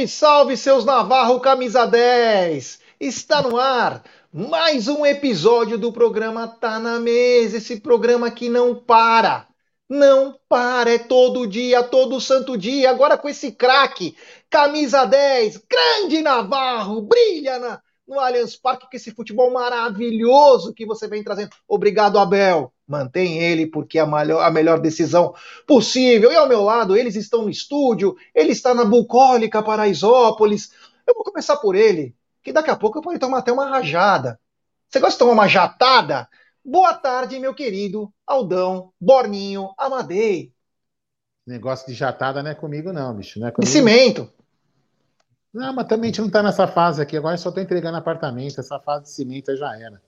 Salve, salve, seus Navarro Camisa 10! Está no ar mais um episódio do programa Tá na Mesa, esse programa que não para. Não para, é todo dia, todo santo dia. Agora com esse craque, camisa 10, grande Navarro, brilha na, no Allianz Parque com esse futebol maravilhoso que você vem trazendo. Obrigado, Abel. Mantém ele porque é a melhor, a melhor decisão possível. E ao meu lado, eles estão no estúdio, ele está na Bucólica Paraisópolis. Eu vou começar por ele, que daqui a pouco eu vou tomar até uma rajada. Você gosta de tomar uma jatada? Boa tarde, meu querido Aldão, Borninho, Amadei. Negócio de jatada não é comigo, não, bicho. Não é comigo. De cimento. Não, mas também a gente não tá nessa fase aqui. Agora eu só tô entregando apartamento. Essa fase de cimento já era.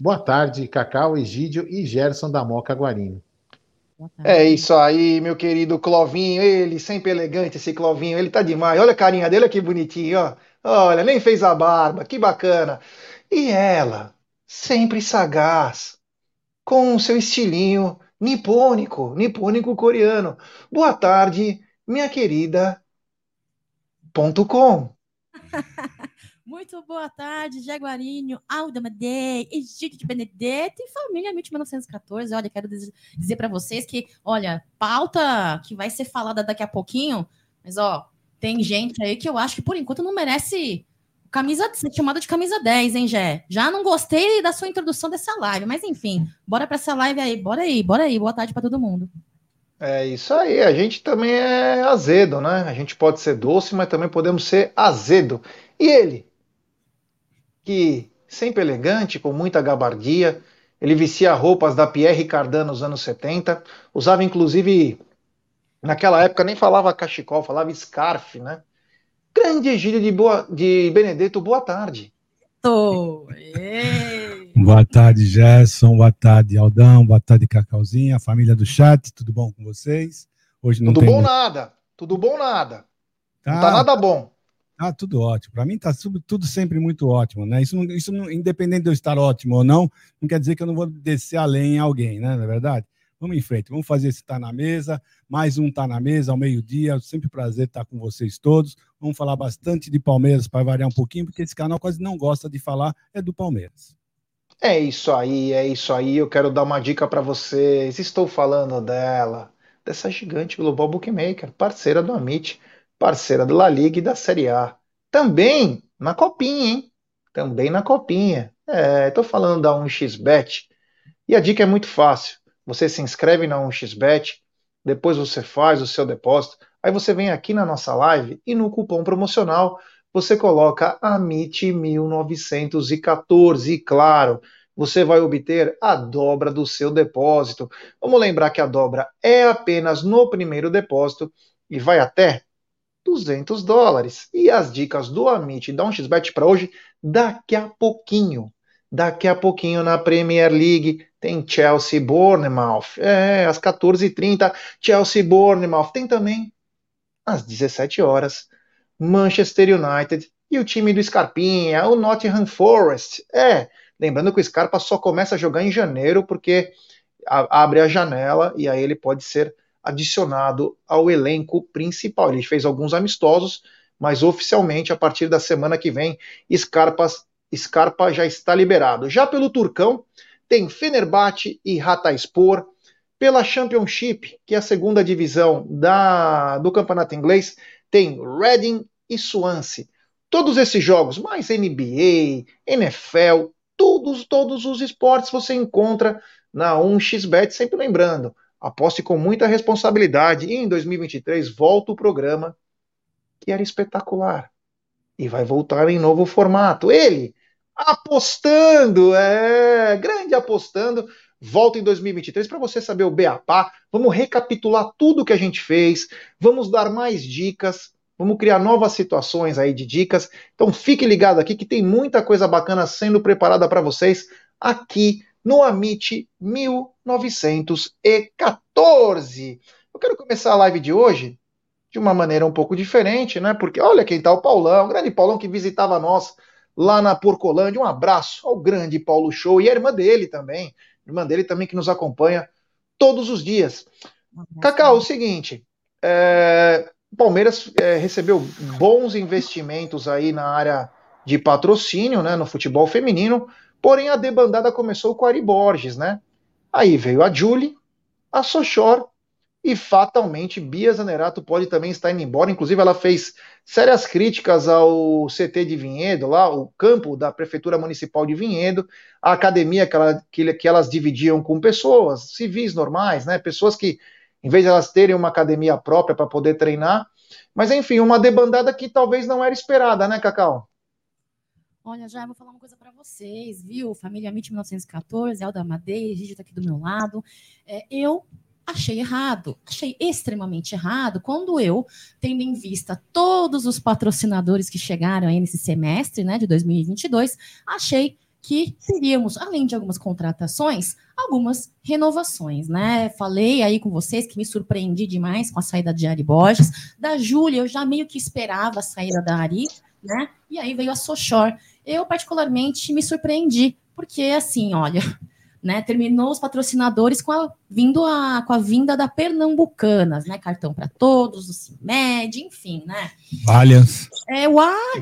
Boa tarde, Cacau, Egídio e Gerson da Moca Guarinho. É isso aí, meu querido Clovinho. Ele, sempre elegante, esse Clovinho. Ele tá demais. Olha a carinha dele, que bonitinho, ó. Olha, nem fez a barba. Que bacana. E ela, sempre sagaz, com o seu estilinho nipônico, nipônico coreano. Boa tarde, minha querida ponto com. Muito boa tarde, Jaguarinho, Alda Madei, Egídio de Benedetto e família 1914. Olha, quero dizer para vocês que, olha, pauta que vai ser falada daqui a pouquinho, mas ó, tem gente aí que eu acho que por enquanto não merece camisa chamada de camisa 10, hein, Jé? Já não gostei da sua introdução dessa live, mas enfim, bora para essa live aí, bora aí, bora aí. Boa tarde para todo mundo. É isso aí, a gente também é azedo, né? A gente pode ser doce, mas também podemos ser azedo. E ele, que sempre elegante, com muita gabardia, ele vestia roupas da Pierre Cardin nos anos 70, usava inclusive, naquela época nem falava cachecol, falava scarf, né? Grande Egílio de, boa, de Benedetto, boa tarde. Tô. Boa tarde, Gerson. Boa tarde, Aldão. Boa tarde, Cacauzinha. Família do chat, tudo bom com vocês? Hoje não tudo tem... bom nada. Tudo bom nada. Tá, não tá nada bom. Tá tudo ótimo. Para mim tá tudo, tudo, sempre muito ótimo, né? Isso, isso independente de eu estar ótimo ou não, não quer dizer que eu não vou descer além em alguém, né? Não é verdade? Vamos em frente, vamos fazer esse Tá na Mesa, mais um Tá na Mesa ao meio-dia, sempre prazer estar com vocês todos. Vamos falar bastante de Palmeiras para variar um pouquinho, porque esse canal quase não gosta de falar é do Palmeiras. É isso aí, é isso aí. Eu quero dar uma dica para vocês. Estou falando dela, dessa gigante global bookmaker, parceira do Amit, parceira da La Liga e da Série A. Também na copinha, hein? Também na copinha. É, estou falando da 1xBet. E a dica é muito fácil. Você se inscreve na 1xBet, depois você faz o seu depósito, aí você vem aqui na nossa live e no cupom promocional você coloca AMIT1914 e, claro, você vai obter a dobra do seu depósito. Vamos lembrar que a dobra é apenas no primeiro depósito e vai até 200 dólares. E as dicas do Amit da 1xBet para hoje, daqui a pouquinho. Daqui a pouquinho na Premier League tem Chelsea Bournemouth. É, às 14h30, Chelsea Bournemouth. Tem também às 17 horas Manchester United e o time do Scarpinha, o Nottingham Forest. É, lembrando que o Scarpa só começa a jogar em janeiro porque abre a janela e aí ele pode ser adicionado ao elenco principal. Ele fez alguns amistosos, mas oficialmente a partir da semana que vem, Scarpa, Scarpa já está liberado. Já pelo Turcão, tem Fenerbahçe e Hatayspor. Pela Championship, que é a segunda divisão da, do campeonato inglês, tem Reading e Swansea. Todos esses jogos, mais NBA, NFL, todos, todos os esportes você encontra na 1xBet, sempre lembrando, aposte com muita responsabilidade e em 2023 volta o programa que era espetacular e vai voltar em novo formato. Ele apostando, é, grande apostando, volta em 2023 para você saber o Beapá. Vamos recapitular tudo que a gente fez, vamos dar mais dicas, vamos criar novas situações aí de dicas. Então fique ligado aqui que tem muita coisa bacana sendo preparada para vocês aqui no Amit 1914. Eu quero começar a live de hoje de uma maneira um pouco diferente, né? Porque olha quem tá o Paulão, o grande Paulão que visitava nós lá na Porcolândia. Um abraço ao grande Paulo Show e a irmã dele também, irmã dele também que nos acompanha todos os dias. Cacau, o seguinte, é, O Palmeiras é, recebeu bons investimentos aí na área de patrocínio, né, no futebol feminino, porém a debandada começou com Ari Borges, né? Aí veio a Julie, a Sochor e fatalmente Bia Zanerato pode também estar indo embora. Inclusive, ela fez sérias críticas ao CT de Vinhedo, lá, o campo da Prefeitura Municipal de Vinhedo, a academia que, ela, que, que elas dividiam com pessoas civis normais, né? Pessoas que, em vez de elas terem uma academia própria para poder treinar, mas enfim, uma debandada que talvez não era esperada, né, Cacau? Olha, já vou falar uma coisa para vocês, viu? Família MIT 1914, Elda Madeira, Gigi está aqui do meu lado. É, eu achei errado, achei extremamente errado quando eu, tendo em vista todos os patrocinadores que chegaram aí nesse semestre, né, de 2022, achei que teríamos, além de algumas contratações, algumas renovações, né? Falei aí com vocês que me surpreendi demais com a saída de Ari Borges, da Júlia, eu já meio que esperava a saída da Ari, né? E aí veio a Sochor. Eu particularmente me surpreendi, porque assim, olha, né? Terminou os patrocinadores com a, vindo a, com a vinda da Pernambucanas, né? Cartão para todos, o CIMED, enfim, né? Allianz. É, o Allianz.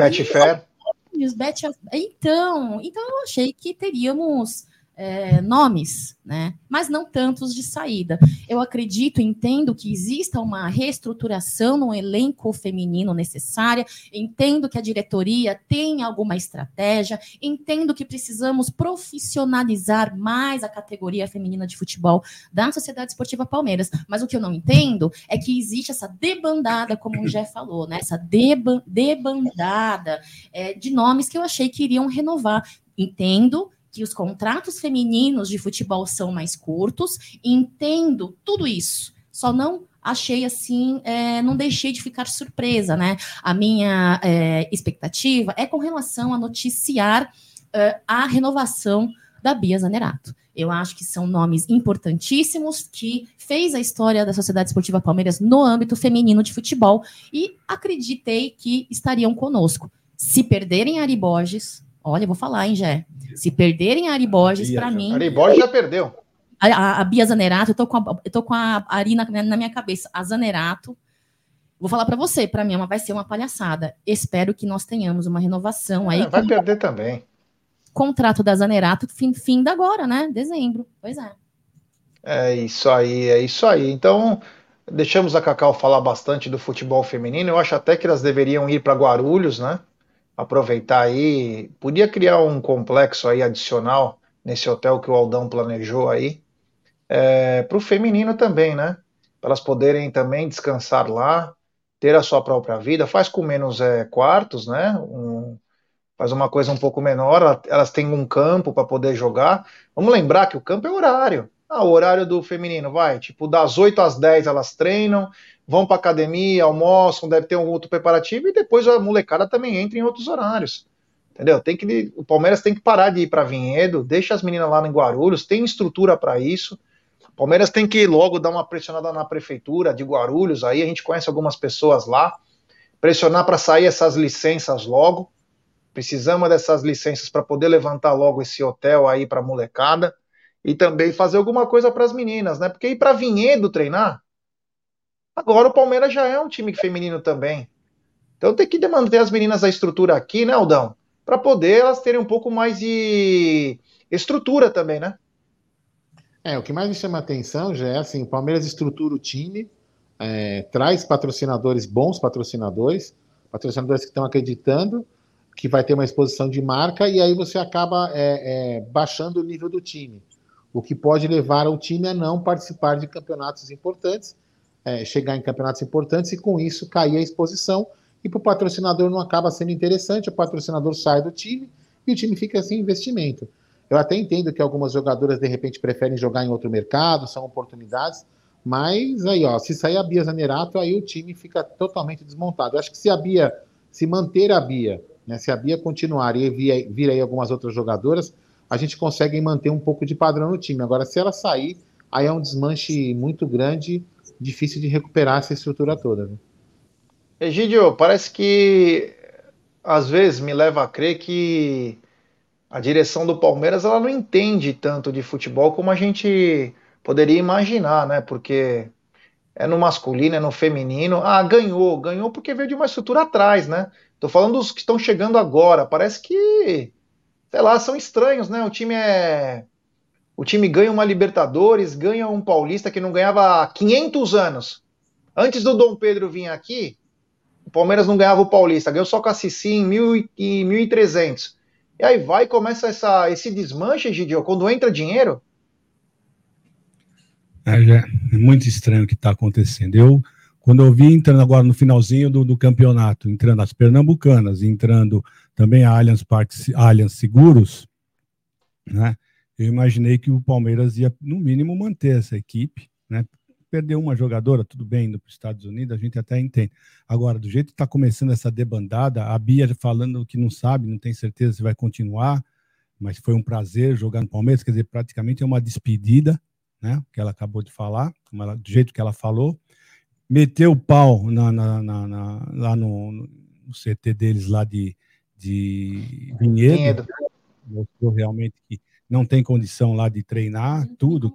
Betfair. Então, então eu achei que teríamos é, nomes, né? mas não tantos de saída. Eu acredito, entendo que exista uma reestruturação no elenco feminino necessária, entendo que a diretoria tem alguma estratégia, entendo que precisamos profissionalizar mais a categoria feminina de futebol da Sociedade Esportiva Palmeiras, mas o que eu não entendo é que existe essa debandada, como o Jé falou, né? essa deba debandada é, de nomes que eu achei que iriam renovar. Entendo que os contratos femininos de futebol são mais curtos, entendo tudo isso, só não achei assim, é, não deixei de ficar surpresa, né? A minha é, expectativa é com relação a noticiar é, a renovação da Bia Zanerato. Eu acho que são nomes importantíssimos que fez a história da Sociedade Esportiva Palmeiras no âmbito feminino de futebol e acreditei que estariam conosco. Se perderem Ari Borges, olha, vou falar, hein, Jé? Se perderem a Ari Borges, para mim. Ari Borges já perdeu. A, a, a, Bia Zanerato, eu tô com a, eu tô com a Ari na, na minha cabeça. A Zanerato. Vou falar para você, para mim vai ser uma palhaçada. Espero que nós tenhamos uma renovação aí. É, vai perder também. Contrato da Zanerato fim, fim da agora, né? Dezembro. Pois é. É isso aí, é isso aí. Então, deixamos a Cacau falar bastante do futebol feminino. Eu acho até que elas deveriam ir para Guarulhos, né? Aproveitar aí, podia criar um complexo aí adicional nesse hotel que o Aldão planejou aí, é, para o feminino também, né? Para elas poderem também descansar lá, ter a sua própria vida, faz com menos é, quartos, né? Um, faz uma coisa um pouco menor, elas têm um campo para poder jogar. Vamos lembrar que o campo é horário. Ah, o horário do feminino vai, tipo, das 8 às 10 elas treinam, vão para academia, almoçam, deve ter um outro preparativo e depois a molecada também entra em outros horários. Entendeu? Tem que o Palmeiras tem que parar de ir para Vinhedo, deixa as meninas lá em Guarulhos, tem estrutura para isso. O Palmeiras tem que logo dar uma pressionada na prefeitura de Guarulhos, aí a gente conhece algumas pessoas lá, pressionar para sair essas licenças logo. Precisamos dessas licenças para poder levantar logo esse hotel aí para molecada e também fazer alguma coisa para as meninas, né? Porque ir para Vinhedo treinar, Agora o Palmeiras já é um time feminino também. Então tem que manter as meninas da estrutura aqui, né, Aldão? Para poder elas terem um pouco mais de estrutura também, né? É, o que mais me chama a atenção já é assim, o Palmeiras estrutura o time, é, traz patrocinadores, bons patrocinadores, patrocinadores que estão acreditando que vai ter uma exposição de marca, e aí você acaba é, é, baixando o nível do time, o que pode levar o time a não participar de campeonatos importantes é, chegar em campeonatos importantes e com isso cair a exposição e para o patrocinador não acaba sendo interessante, o patrocinador sai do time e o time fica sem investimento. Eu até entendo que algumas jogadoras de repente preferem jogar em outro mercado, são oportunidades, mas aí, ó, se sair a Bia Zanerato, aí o time fica totalmente desmontado. Eu acho que se a Bia, se manter a Bia, né, se a Bia continuar e vir, vir aí algumas outras jogadoras, a gente consegue manter um pouco de padrão no time. Agora, se ela sair, aí é um desmanche muito grande difícil de recuperar essa estrutura toda. Né? Egídio, parece que às vezes me leva a crer que a direção do Palmeiras ela não entende tanto de futebol como a gente poderia imaginar, né? Porque é no masculino, é no feminino. Ah, ganhou, ganhou porque veio de uma estrutura atrás, né? Tô falando dos que estão chegando agora. Parece que, sei lá, são estranhos, né? O time é. O time ganha uma Libertadores, ganha um Paulista que não ganhava há 500 anos. Antes do Dom Pedro vir aqui, o Palmeiras não ganhava o Paulista, ganhou só com a Cici em 1.300. E aí vai e começa essa, esse desmanche, Gidio, quando entra dinheiro. É, é muito estranho o que está acontecendo. Eu, quando eu vi entrando agora no finalzinho do, do campeonato, entrando as Pernambucanas, entrando também a Allianz, Parque, Allianz Seguros, né, eu imaginei que o Palmeiras ia, no mínimo, manter essa equipe, né, perdeu uma jogadora, tudo bem, indo para os Estados Unidos, a gente até entende. Agora, do jeito que está começando essa debandada, a Bia falando que não sabe, não tem certeza se vai continuar, mas foi um prazer jogar no Palmeiras, quer dizer, praticamente é uma despedida, né? Que ela acabou de falar, ela, do jeito que ela falou. Meteu o pau na, na, na, na lá no, no, CT deles lá de, de Vinhedo. Vinhedo. Mostrou realmente que não tem condição lá de treinar, não tudo.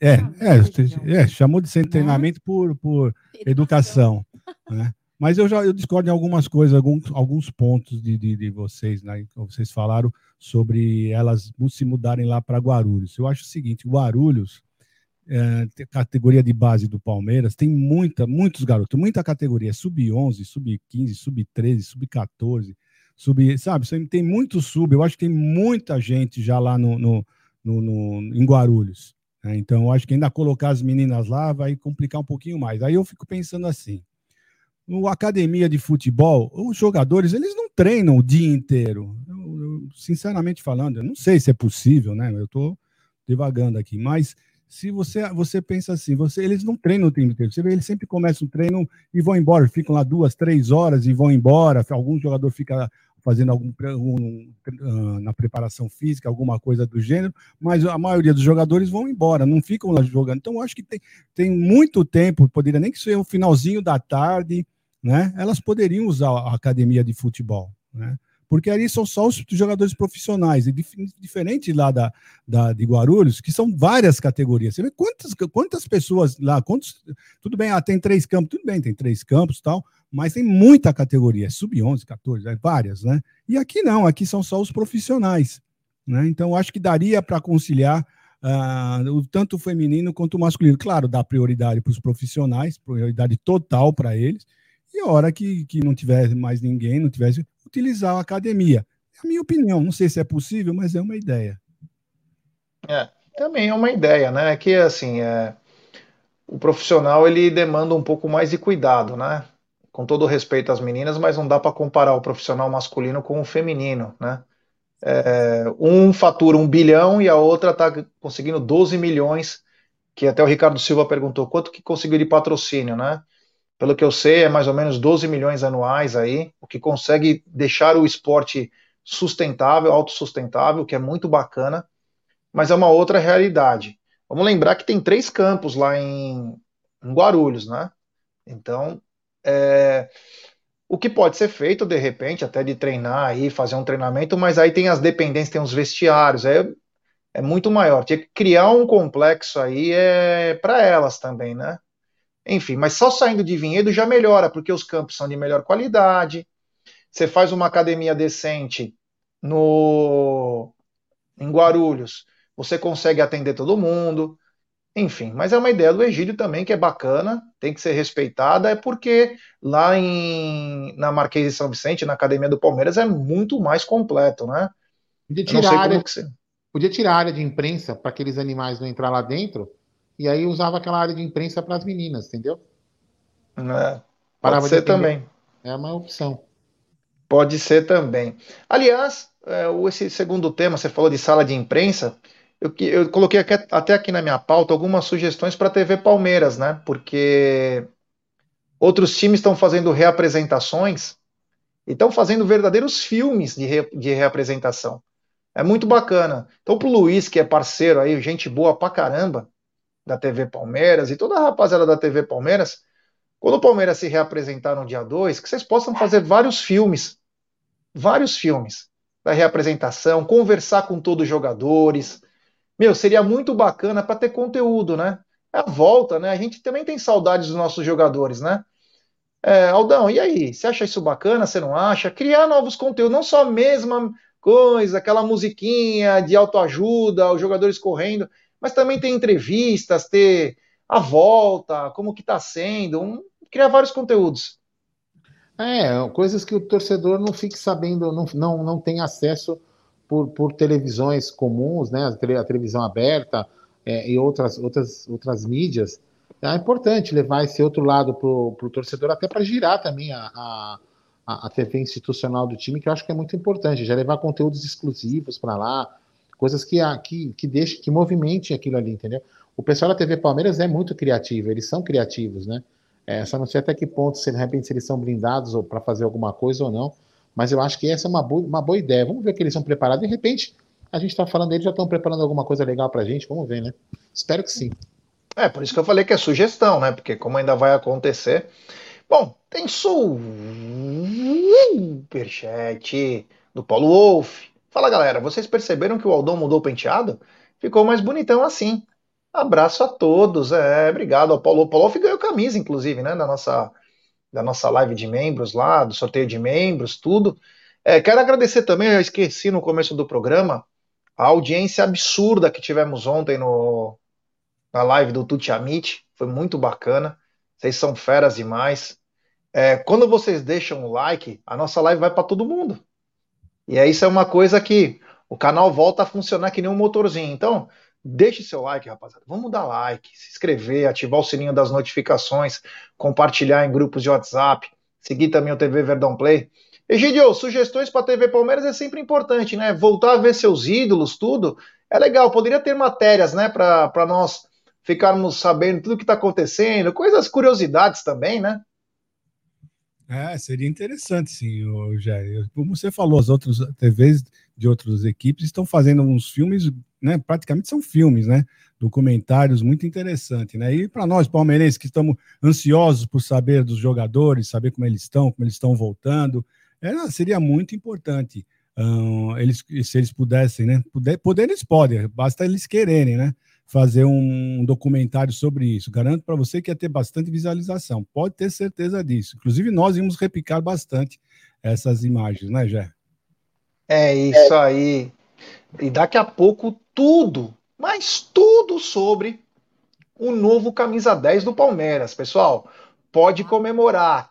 É, é, é, chamou de centro de treinamento por, por educação. né? Mas eu já eu discordo em algumas coisas, alguns, alguns pontos de, de, de vocês, né? Vocês falaram sobre elas se mudarem lá para Guarulhos. Eu acho o seguinte: Guarulhos, é, categoria de base do Palmeiras, tem muita, muitos garotos, muita categoria, sub-11, sub-15, sub-13, sub-14 sub, sabe? Tem muito sub, eu acho que tem muita gente já lá no, no, no, no em Guarulhos. Né? Então, eu acho que ainda colocar as meninas lá vai complicar um pouquinho mais. Aí eu fico pensando assim, no academia de futebol, os jogadores, eles não treinam o dia inteiro. Eu, eu, sinceramente falando, eu não sei se é possível, né? Eu estou devagando aqui, mas se você você pensa assim, você eles não treinam o tempo inteiro. Você vê, eles sempre começam o treino e vão embora, ficam lá duas, três horas e vão embora. Algum jogador fica fazendo algum um, uh, na preparação física, alguma coisa do gênero, mas a maioria dos jogadores vão embora, não ficam lá jogando. Então, acho que tem, tem muito tempo, poderia nem que seja o finalzinho da tarde, né? Elas poderiam usar a academia de futebol, né? Porque ali são só os jogadores profissionais, e diferente lá da, da, de Guarulhos, que são várias categorias. Você vê quantas, quantas pessoas lá, quantos. Tudo bem, ah, tem três campos, tudo bem, tem três campos tal, mas tem muita categoria, sub-11, 14, é, várias, né? E aqui não, aqui são só os profissionais, né? Então acho que daria para conciliar uh, o, tanto o feminino quanto o masculino. Claro, dá prioridade para os profissionais, prioridade total para eles, e a hora que, que não tiver mais ninguém, não tivesse, utilizar a academia. É a minha opinião, não sei se é possível, mas é uma ideia. É, também é uma ideia, né? É que assim, é, o profissional ele demanda um pouco mais de cuidado, né? Com todo respeito às meninas, mas não dá para comparar o profissional masculino com o feminino, né? É, um fatura um bilhão e a outra está conseguindo 12 milhões, que até o Ricardo Silva perguntou quanto que conseguiu de patrocínio, né? Pelo que eu sei, é mais ou menos 12 milhões anuais aí, o que consegue deixar o esporte sustentável, autossustentável, que é muito bacana, mas é uma outra realidade. Vamos lembrar que tem três campos lá em, em Guarulhos, né? Então, é, o que pode ser feito, de repente, até de treinar aí, fazer um treinamento, mas aí tem as dependências, tem os vestiários, é, é muito maior. Tinha que criar um complexo aí é, para elas também, né? Enfim, mas só saindo de Vinhedo já melhora, porque os campos são de melhor qualidade. Você faz uma academia decente no em Guarulhos, você consegue atender todo mundo. Enfim, mas é uma ideia do Egídio também que é bacana, tem que ser respeitada, é porque lá em, na Marquês de São Vicente, na Academia do Palmeiras, é muito mais completo, né? Podia tirar, a área, você... podia tirar área de imprensa para aqueles animais não entrar lá dentro, e aí usava aquela área de imprensa para as meninas, entendeu? É, pode ser também. É uma opção. Pode ser também. Aliás, é, esse segundo tema, você falou de sala de imprensa, eu, eu coloquei até aqui na minha pauta algumas sugestões para a TV Palmeiras, né? Porque outros times estão fazendo reapresentações e estão fazendo verdadeiros filmes de, re, de reapresentação. É muito bacana. Então, pro Luiz, que é parceiro aí, gente boa pra caramba da TV Palmeiras e toda a rapaziada da TV Palmeiras, quando o Palmeiras se reapresentar no dia 2, que vocês possam fazer vários filmes. Vários filmes da reapresentação, conversar com todos os jogadores, meu, seria muito bacana para ter conteúdo, né? é a volta, né? A gente também tem saudades dos nossos jogadores, né? É, Aldão, e aí? Você acha isso bacana? Você não acha? Criar novos conteúdos, não só a mesma coisa, aquela musiquinha de autoajuda, os jogadores correndo, mas também ter entrevistas, ter a volta, como que tá sendo, um, criar vários conteúdos. É, coisas que o torcedor não fique sabendo, não, não, não tem acesso por, por televisões comuns, né? A, televisão aberta é, e outras, outras, outras mídias. É importante levar esse outro lado para o torcedor, até para girar também a, a, a, TV institucional do time, que eu acho que é muito importante, já levar conteúdos exclusivos para lá, coisas que, que, que deixem, que movimentem aquilo ali, entendeu? O pessoal da TV Palmeiras é muito criativo, eles são criativos, né? É, só não sei até que ponto, se de repente se eles são blindados ou para fazer alguma coisa ou não, mas eu acho que essa é uma boa, uma boa ideia. Vamos ver que eles são preparados. De repente, a gente está falando, eles já estão preparando alguma coisa legal para a gente. Vamos ver, né? Espero que sim. É, por isso que eu falei que é sugestão, né? Porque como ainda vai acontecer. Bom, tem superchat do Paulo Wolf. Fala galera, vocês perceberam que o Aldão mudou o penteado? Ficou mais bonitão assim. Abraço a todos. É, obrigado ao Paulo. O Paulo Wolf ganhou camisa, inclusive, né? Da nossa, da nossa live de membros lá, do sorteio de membros, tudo. É, quero agradecer também, eu esqueci no começo do programa, a audiência absurda que tivemos ontem no, na live do Tuti Amit. Foi muito bacana. Vocês são feras demais. É, quando vocês deixam o like, a nossa live vai para todo mundo. E aí isso é uma coisa que o canal volta a funcionar que nem um motorzinho. Então, deixe seu like, rapaziada. Vamos dar like, se inscrever, ativar o sininho das notificações, compartilhar em grupos de WhatsApp, seguir também o TV Verdão Play. Egidio, sugestões para TV Palmeiras é sempre importante, né? Voltar a ver seus ídolos, tudo. É legal, poderia ter matérias, né, para nós ficarmos sabendo tudo que está acontecendo, coisas, curiosidades também, né? É, seria interessante, sim, Jair. Como você falou, as outras TVs de outras equipes estão fazendo uns filmes, né? Praticamente são filmes, né? Documentários muito interessantes, né? E para nós, palmeirenses, que estamos ansiosos por saber dos jogadores, saber como eles estão, como eles estão voltando, é, seria muito importante. Um, eles, se eles pudessem, né? Poder, poder eles podem, basta eles quererem, né? Fazer um documentário sobre isso. Garanto para você que ia ter bastante visualização. Pode ter certeza disso. Inclusive, nós íamos replicar bastante essas imagens, né, Jé? É isso aí. E daqui a pouco tudo, mas tudo sobre o novo camisa 10 do Palmeiras, pessoal. Pode comemorar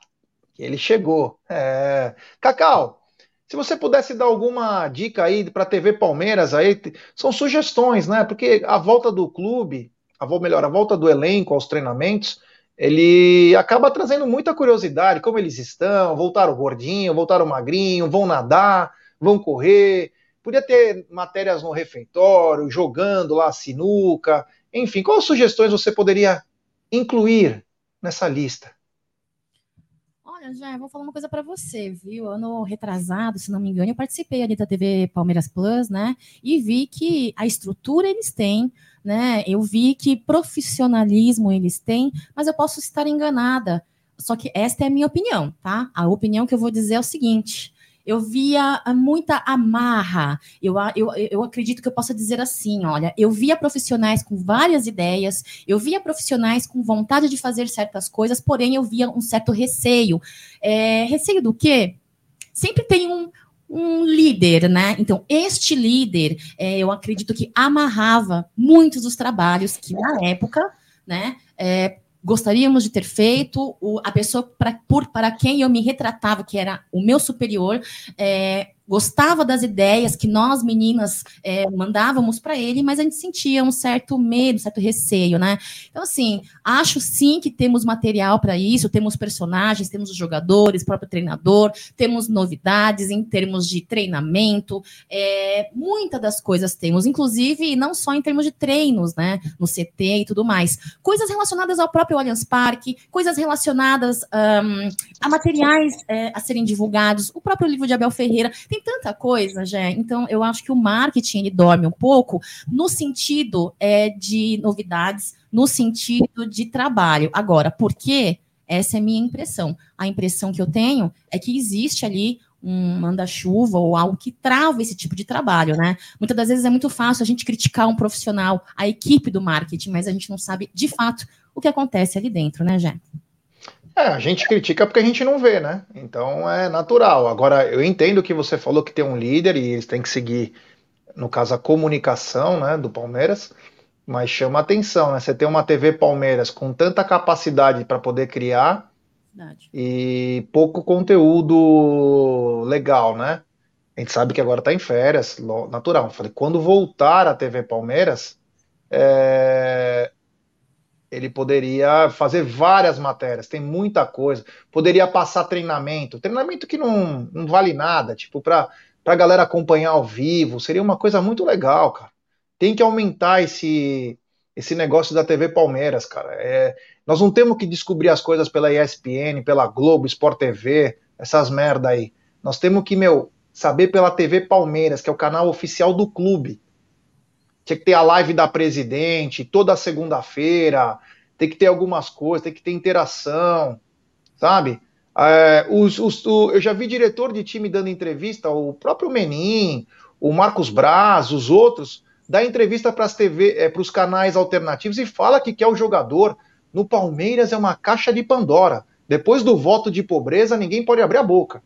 ele chegou. É... Cacau, se você pudesse dar alguma dica aí para a TV Palmeiras, aí, são sugestões, né? Porque a volta do clube, a melhor, a volta do elenco aos treinamentos, ele acaba trazendo muita curiosidade, como eles estão, voltaram gordinho, voltaram magrinho, vão nadar, vão correr. Podia ter matérias no refeitório, jogando lá sinuca, enfim, quais sugestões você poderia incluir nessa lista? Olha, já vou falar uma coisa para você, viu? Ano retrasado, se não me engano, eu participei ali da TV Palmeiras Plus, né? E vi que a estrutura eles têm, né? Eu vi que profissionalismo eles têm, mas eu posso estar enganada. Só que esta é a minha opinião, tá? A opinião que eu vou dizer é o seguinte: eu via ah, muita amarra. Eu, eu, eu acredito que eu possa dizer assim: olha, eu via profissionais com várias ideias, eu via profissionais com vontade de fazer certas coisas, porém eu via um certo receio. É, receio do quê? Sempre tem um, um líder, né? Então, este líder, é, eu acredito que amarrava muitos dos trabalhos que, na época, né, é, gostaríamos de ter feito, o, a pessoa pra, por, para quem eu me retratava, que era o meu superior, é, gostava das ideias que nós meninas é, mandávamos para ele, mas a gente sentia um certo medo, um certo receio, né? Então, assim, acho sim que temos material para isso, temos personagens, temos os jogadores, próprio treinador, temos novidades em termos de treinamento, é, muitas das coisas temos, inclusive não só em termos de treinos, né? No CT e tudo mais, coisas relacionadas ao próprio Allianz Parque, coisas relacionadas um, a materiais é, a serem divulgados, o próprio livro de Abel Ferreira tem tanta coisa, já. Então, eu acho que o marketing ele dorme um pouco no sentido é, de novidades, no sentido de trabalho. Agora, por quê? Essa é a minha impressão. A impressão que eu tenho é que existe ali um manda-chuva ou algo que trava esse tipo de trabalho, né? Muitas das vezes é muito fácil a gente criticar um profissional, a equipe do marketing, mas a gente não sabe de fato o que acontece ali dentro, né, Jé? É, a gente critica porque a gente não vê, né? Então é natural. Agora, eu entendo que você falou que tem um líder e eles têm que seguir, no caso, a comunicação né, do Palmeiras, mas chama atenção, né? Você tem uma TV Palmeiras com tanta capacidade para poder criar Verdade. e pouco conteúdo legal, né? A gente sabe que agora está em férias, natural. Falei, quando voltar a TV Palmeiras, é, ele poderia fazer várias matérias, tem muita coisa. Poderia passar treinamento, treinamento que não, não vale nada, tipo, para a galera acompanhar ao vivo, seria uma coisa muito legal, cara. Tem que aumentar esse, esse negócio da TV Palmeiras, cara. É, nós não temos que descobrir as coisas pela ESPN, pela Globo, Sport TV, essas merda aí. Nós temos que, meu, saber pela TV Palmeiras, que é o canal oficial do clube. Tinha que ter a live da presidente toda segunda-feira, tem que ter algumas coisas, tem que ter interação, sabe? É, os, os, o, eu já vi diretor de time dando entrevista, o próprio Menin, o Marcos Braz, os outros, dá entrevista para as TV, é, para os canais alternativos e fala que quer o jogador. No Palmeiras é uma caixa de Pandora. Depois do voto de pobreza, ninguém pode abrir a boca.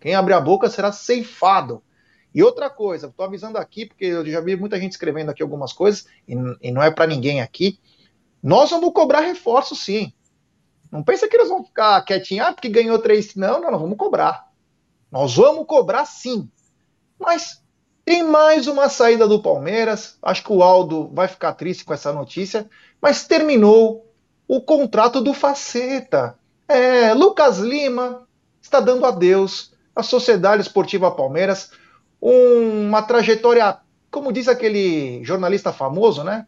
Quem abrir a boca será ceifado. E outra coisa, estou avisando aqui, porque eu já vi muita gente escrevendo aqui algumas coisas, e, e não é para ninguém aqui. Nós vamos cobrar reforço, sim. Não pensa que eles vão ficar quietinhos, ah, porque ganhou três. Não, não, nós vamos cobrar. Nós vamos cobrar sim. Mas tem mais uma saída do Palmeiras. Acho que o Aldo vai ficar triste com essa notícia. Mas terminou o contrato do Faceta. É, Lucas Lima está dando adeus à Sociedade Esportiva Palmeiras uma trajetória, como diz aquele jornalista famoso, né?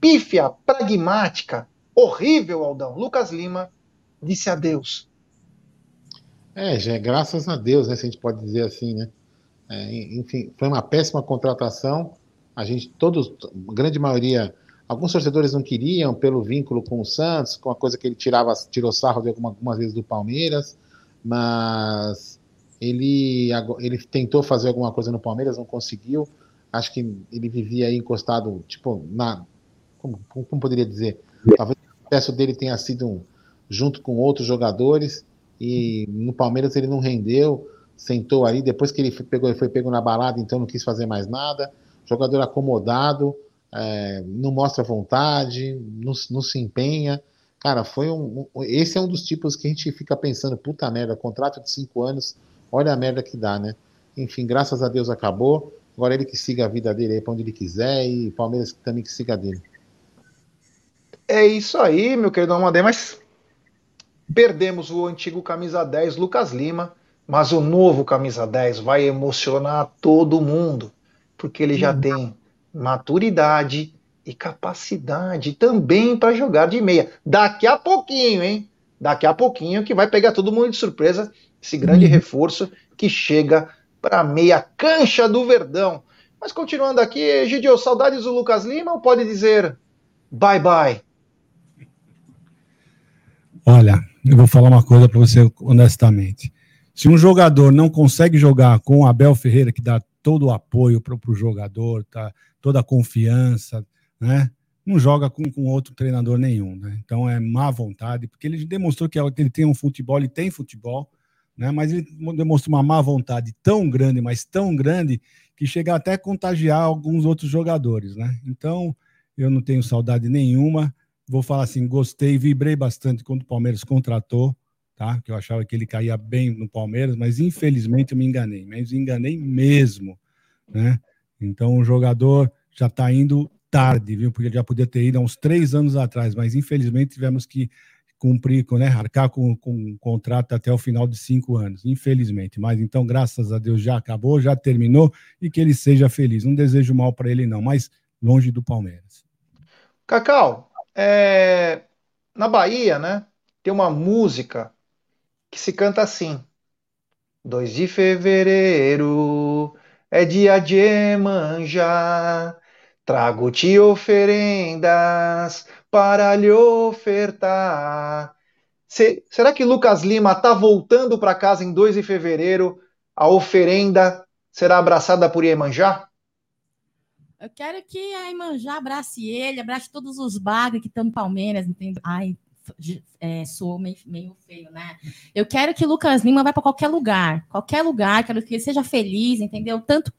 Pífia, pragmática, horrível, Aldão. Lucas Lima disse adeus. É, já é graças a Deus, né? Se a gente pode dizer assim, né? É, enfim, foi uma péssima contratação. A gente, todos, grande maioria, alguns torcedores não queriam pelo vínculo com o Santos, com a coisa que ele tirava, tirou sarro de alguma, algumas vezes do Palmeiras, mas ele, ele tentou fazer alguma coisa no Palmeiras, não conseguiu. Acho que ele vivia aí encostado, tipo, na. Como, como poderia dizer? Talvez o sucesso dele tenha sido um, junto com outros jogadores, e no Palmeiras ele não rendeu, sentou ali. Depois que ele foi, pegou, ele foi pego na balada, então não quis fazer mais nada. Jogador acomodado, é, não mostra vontade, não, não se empenha. Cara, foi um, um, Esse é um dos tipos que a gente fica pensando, puta merda, contrato de cinco anos Olha a merda que dá, né? Enfim, graças a Deus acabou. Agora ele que siga a vida dele aí pra onde ele quiser e Palmeiras também que siga dele. É isso aí, meu querido Amadei, mas perdemos o antigo camisa 10, Lucas Lima, mas o novo camisa 10 vai emocionar todo mundo, porque ele já hum. tem maturidade e capacidade também para jogar de meia. Daqui a pouquinho, hein? Daqui a pouquinho que vai pegar todo mundo de surpresa esse grande uhum. reforço que chega para a meia cancha do Verdão. Mas continuando aqui, Gidio, saudades do Lucas Lima ou pode dizer bye bye? Olha, eu vou falar uma coisa para você honestamente. Se um jogador não consegue jogar com o Abel Ferreira, que dá todo o apoio para o jogador, tá, toda a confiança, né? Não joga com, com outro treinador nenhum, né? Então é má vontade, porque ele demonstrou que ele tem um futebol, ele tem futebol, né? Mas ele demonstrou uma má vontade tão grande, mas tão grande, que chega até a contagiar alguns outros jogadores, né? Então, eu não tenho saudade nenhuma. Vou falar assim, gostei, vibrei bastante quando o Palmeiras contratou, tá? Que eu achava que ele caía bem no Palmeiras, mas infelizmente eu me enganei, mas enganei mesmo, né? Então, o jogador já está indo tarde, viu? Porque ele já podia ter ido há uns três anos atrás, mas infelizmente tivemos que cumprir, né, arcar com, com um contrato até o final de cinco anos, infelizmente. Mas então, graças a Deus, já acabou, já terminou e que ele seja feliz. Não desejo mal para ele, não, mas longe do Palmeiras. Cacau, é... na Bahia, né, tem uma música que se canta assim: 2 de fevereiro é dia de Emanjá. Trago-te oferendas para lhe ofertar. Se, será que Lucas Lima está voltando para casa em 2 de fevereiro a oferenda será abraçada por Iemanjá? Eu quero que a Imanjá abrace ele, abrace todos os bagres que estão no Palmeiras, entende? Ai, é, sou meio, meio, feio, né? Eu quero que Lucas Lima vá para qualquer lugar, qualquer lugar, quero que ele seja feliz, entendeu? Tanto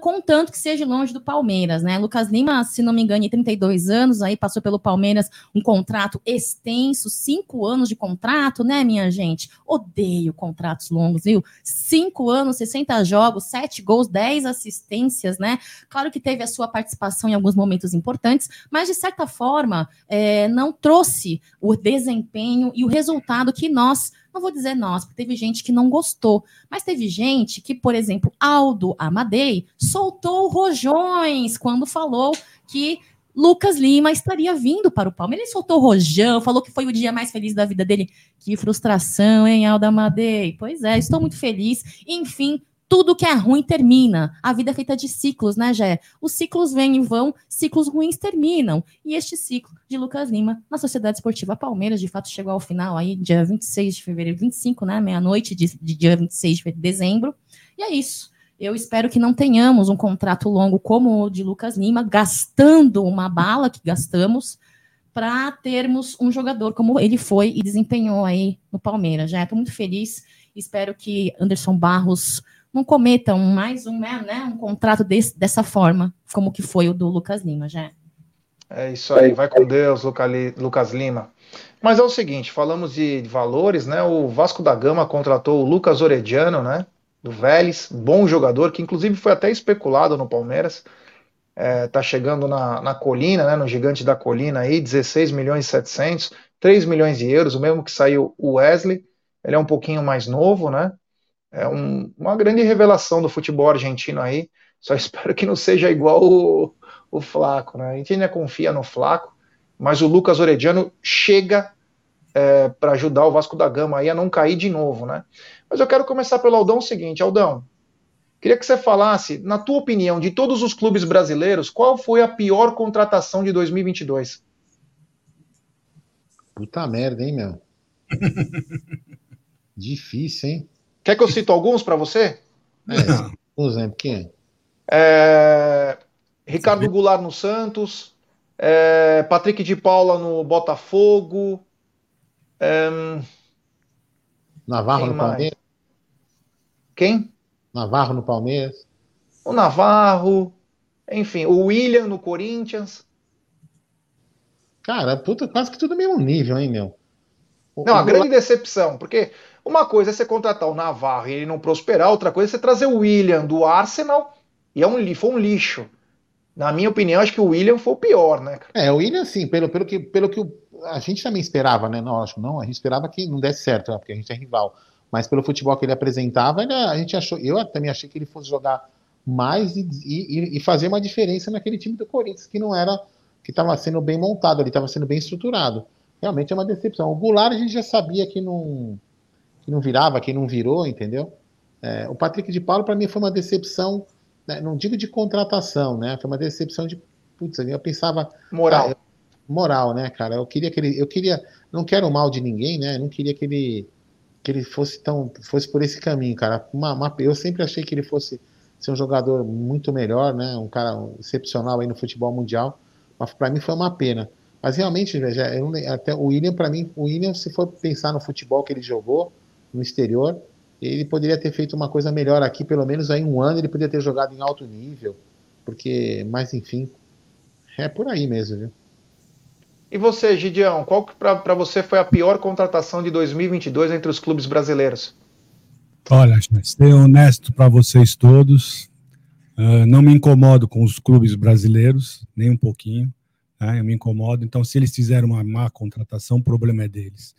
contanto que seja longe do Palmeiras, né? Lucas Lima, se não me engano, 32 anos, aí passou pelo Palmeiras um contrato extenso, cinco anos de contrato, né, minha gente? Odeio contratos longos, viu? Cinco anos, 60 jogos, sete gols, 10 assistências, né? Claro que teve a sua participação em alguns momentos importantes, mas de certa forma é, não trouxe o desempenho e o resultado que nós não vou dizer nós, porque teve gente que não gostou, mas teve gente que, por exemplo, Aldo Amadei soltou rojões quando falou que Lucas Lima estaria vindo para o Palmeiras. Ele soltou rojão, falou que foi o dia mais feliz da vida dele. Que frustração, hein, Aldo Amadei? Pois é, estou muito feliz. Enfim, tudo que é ruim termina. A vida é feita de ciclos, né, Jé? Os ciclos vêm e vão, ciclos ruins terminam. E este ciclo de Lucas Lima na Sociedade Esportiva Palmeiras, de fato, chegou ao final aí, dia 26 de fevereiro, 25, né? Meia-noite de, de dia 26 de dezembro. E é isso. Eu espero que não tenhamos um contrato longo como o de Lucas Lima, gastando uma bala que gastamos para termos um jogador como ele foi e desempenhou aí no Palmeiras. Já estou muito feliz. Espero que Anderson Barros não cometam mais um, né, né, um contrato desse, dessa forma, como que foi o do Lucas Lima, já. É isso aí, vai com Deus, Lucas Lima. Mas é o seguinte, falamos de valores, né? O Vasco da Gama contratou o Lucas Orediano, né? Do Vélez, bom jogador, que inclusive foi até especulado no Palmeiras. É, tá chegando na, na colina, né? No gigante da colina aí, 16 milhões e 700, 3 milhões de euros, o mesmo que saiu o Wesley. Ele é um pouquinho mais novo, né? É um, uma grande revelação do futebol argentino aí. Só espero que não seja igual o, o Flaco, né? A gente ainda confia no Flaco, mas o Lucas Orediano chega é, para ajudar o Vasco da Gama aí a não cair de novo, né? Mas eu quero começar pelo Aldão o seguinte, Aldão. Queria que você falasse, na tua opinião, de todos os clubes brasileiros, qual foi a pior contratação de 2022? Puta merda, hein, meu? Difícil, hein? Quer que eu cito alguns para você? É, por exemplo, quem? É, Ricardo Goulart no Santos, é, Patrick de Paula no Botafogo. É, Navarro no mais? Palmeiras. Quem? Navarro no Palmeiras. O Navarro. Enfim, o William no Corinthians. Cara, puta, quase que tudo mesmo nível, hein, meu? O, Não, a grande decepção, porque uma coisa é você contratar o Navarro e ele não prosperar, outra coisa é você trazer o William do Arsenal e é um, foi um lixo. Na minha opinião, acho que o William foi o pior, né? É, o William, sim, pelo, pelo, que, pelo que a gente também esperava, né? Não, acho não, a gente esperava que não desse certo, né? porque a gente é rival. Mas pelo futebol que ele apresentava, ele, a gente achou, eu também achei que ele fosse jogar mais e, e, e fazer uma diferença naquele time do Corinthians, que não era, que estava sendo bem montado, ele estava sendo bem estruturado. Realmente é uma decepção. O Goulart a gente já sabia que não que não virava, quem não virou, entendeu? É, o Patrick de Paulo, para mim, foi uma decepção, né, não digo de contratação, né? Foi uma decepção de. Putz, eu pensava. Moral. Ah, moral, né, cara? Eu queria que ele. Eu queria. Não quero o mal de ninguém, né? Eu não queria que ele. Que ele fosse tão. fosse por esse caminho, cara. Uma, uma, eu sempre achei que ele fosse ser um jogador muito melhor, né? Um cara excepcional aí no futebol mundial. Mas para mim foi uma pena. Mas realmente, eu, até o William, para mim, o William, se for pensar no futebol que ele jogou, no exterior. Ele poderia ter feito uma coisa melhor aqui, pelo menos aí um ano ele poderia ter jogado em alto nível, porque, mas enfim, é por aí mesmo, viu? E você, Gideão, qual que para você foi a pior contratação de 2022 entre os clubes brasileiros? Olha, ser honesto para vocês todos, uh, não me incomodo com os clubes brasileiros, nem um pouquinho, né? eu me incomodo. Então, se eles fizeram uma má contratação, o problema é deles.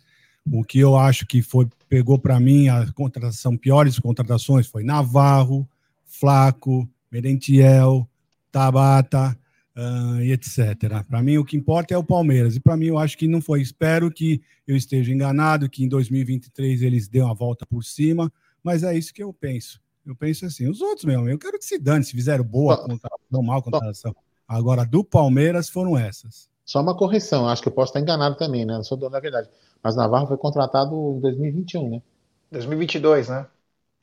O que eu acho que foi pegou para mim a contratação piores contratações foi Navarro, Flaco, Merentiel, Tabata uh, e etc. Para mim o que importa é o Palmeiras e para mim eu acho que não foi. Espero que eu esteja enganado, que em 2023 eles dêem a volta por cima, mas é isso que eu penso. Eu penso assim, os outros mesmo, eu quero que se dane se fizeram boa contratação, mal contratação. Agora do Palmeiras foram essas. Só uma correção, acho que eu posso estar enganado também, né? Não sou dono da verdade. Mas Navarro foi contratado em 2021, né? 2022, né?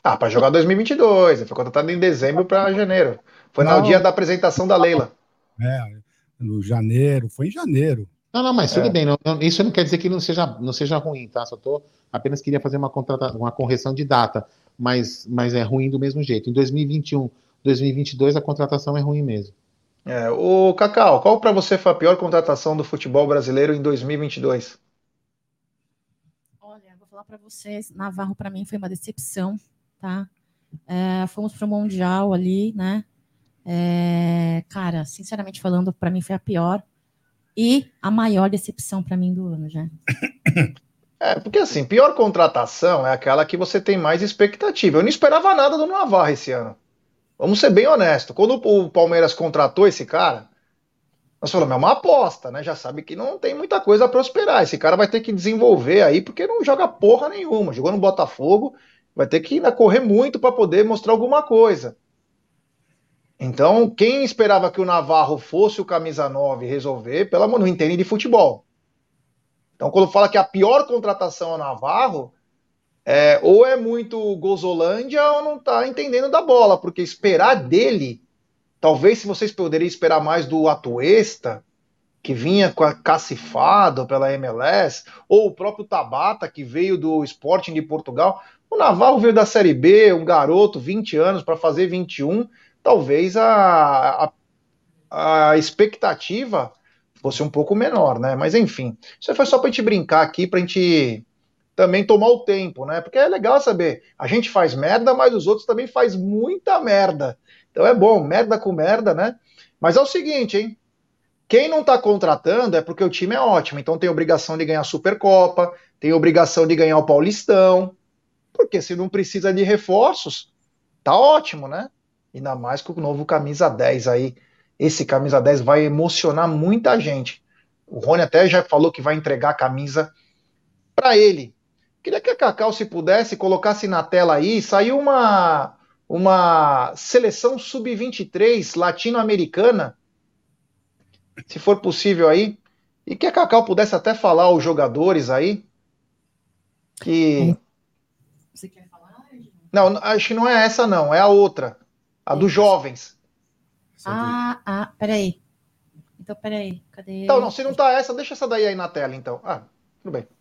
Ah, para jogar 2022. Ele foi contratado em dezembro para janeiro. Foi não. no dia da apresentação da Leila. É, no janeiro, foi em janeiro. Não, não, mas tudo é. bem. Não, não, isso não quer dizer que não seja, não seja ruim, tá? Só tô apenas queria fazer uma, contrata, uma correção de data, mas, mas é ruim do mesmo jeito. Em 2021, 2022 a contratação é ruim mesmo. É, o Cacau, qual para você foi a pior contratação do futebol brasileiro em 2022? Olha, vou falar para vocês, Navarro para mim foi uma decepção, tá? É, fomos para o mundial ali, né? É, cara, sinceramente falando, para mim foi a pior e a maior decepção para mim do ano já. É, porque assim, pior contratação é aquela que você tem mais expectativa. Eu não esperava nada do Navarro esse ano. Vamos ser bem honestos. Quando o Palmeiras contratou esse cara, nós falamos, é uma aposta, né? Já sabe que não tem muita coisa a prosperar. Esse cara vai ter que desenvolver aí, porque não joga porra nenhuma. Jogou no Botafogo, vai ter que ainda correr muito para poder mostrar alguma coisa. Então, quem esperava que o Navarro fosse o camisa 9 resolver, pelo amor, não entende de futebol. Então, quando fala que a pior contratação é o Navarro, é, ou é muito gozolândia ou não está entendendo da bola, porque esperar dele, talvez se vocês poderiam esperar mais do Atuesta, que vinha cacifado pela MLS, ou o próprio Tabata, que veio do Sporting de Portugal. O Navarro veio da Série B, um garoto, 20 anos, para fazer 21, talvez a, a, a, expectativa fosse um pouco menor, né? Mas enfim, isso foi só para a gente brincar aqui, para a gente também tomar o tempo, né? Porque é legal saber, a gente faz merda, mas os outros também faz muita merda. Então é bom, merda com merda, né? Mas é o seguinte, hein? Quem não está contratando é porque o time é ótimo, então tem obrigação de ganhar a Supercopa, tem obrigação de ganhar o Paulistão, porque se não precisa de reforços, tá ótimo, né? Ainda mais com o novo camisa 10 aí. Esse camisa 10 vai emocionar muita gente. O Rony até já falou que vai entregar a camisa para ele. Queria que a Cacau, se pudesse, colocasse na tela aí, saiu uma, uma seleção sub-23 latino-americana, se for possível aí, e que a Cacau pudesse até falar os jogadores aí, que... Você quer falar? Não, acho que não é essa não, é a outra. A dos jovens. Ah, ah, peraí. Então, peraí. Cadê? Então, não, se não tá essa, deixa essa daí aí na tela, então. Ah, tudo bem.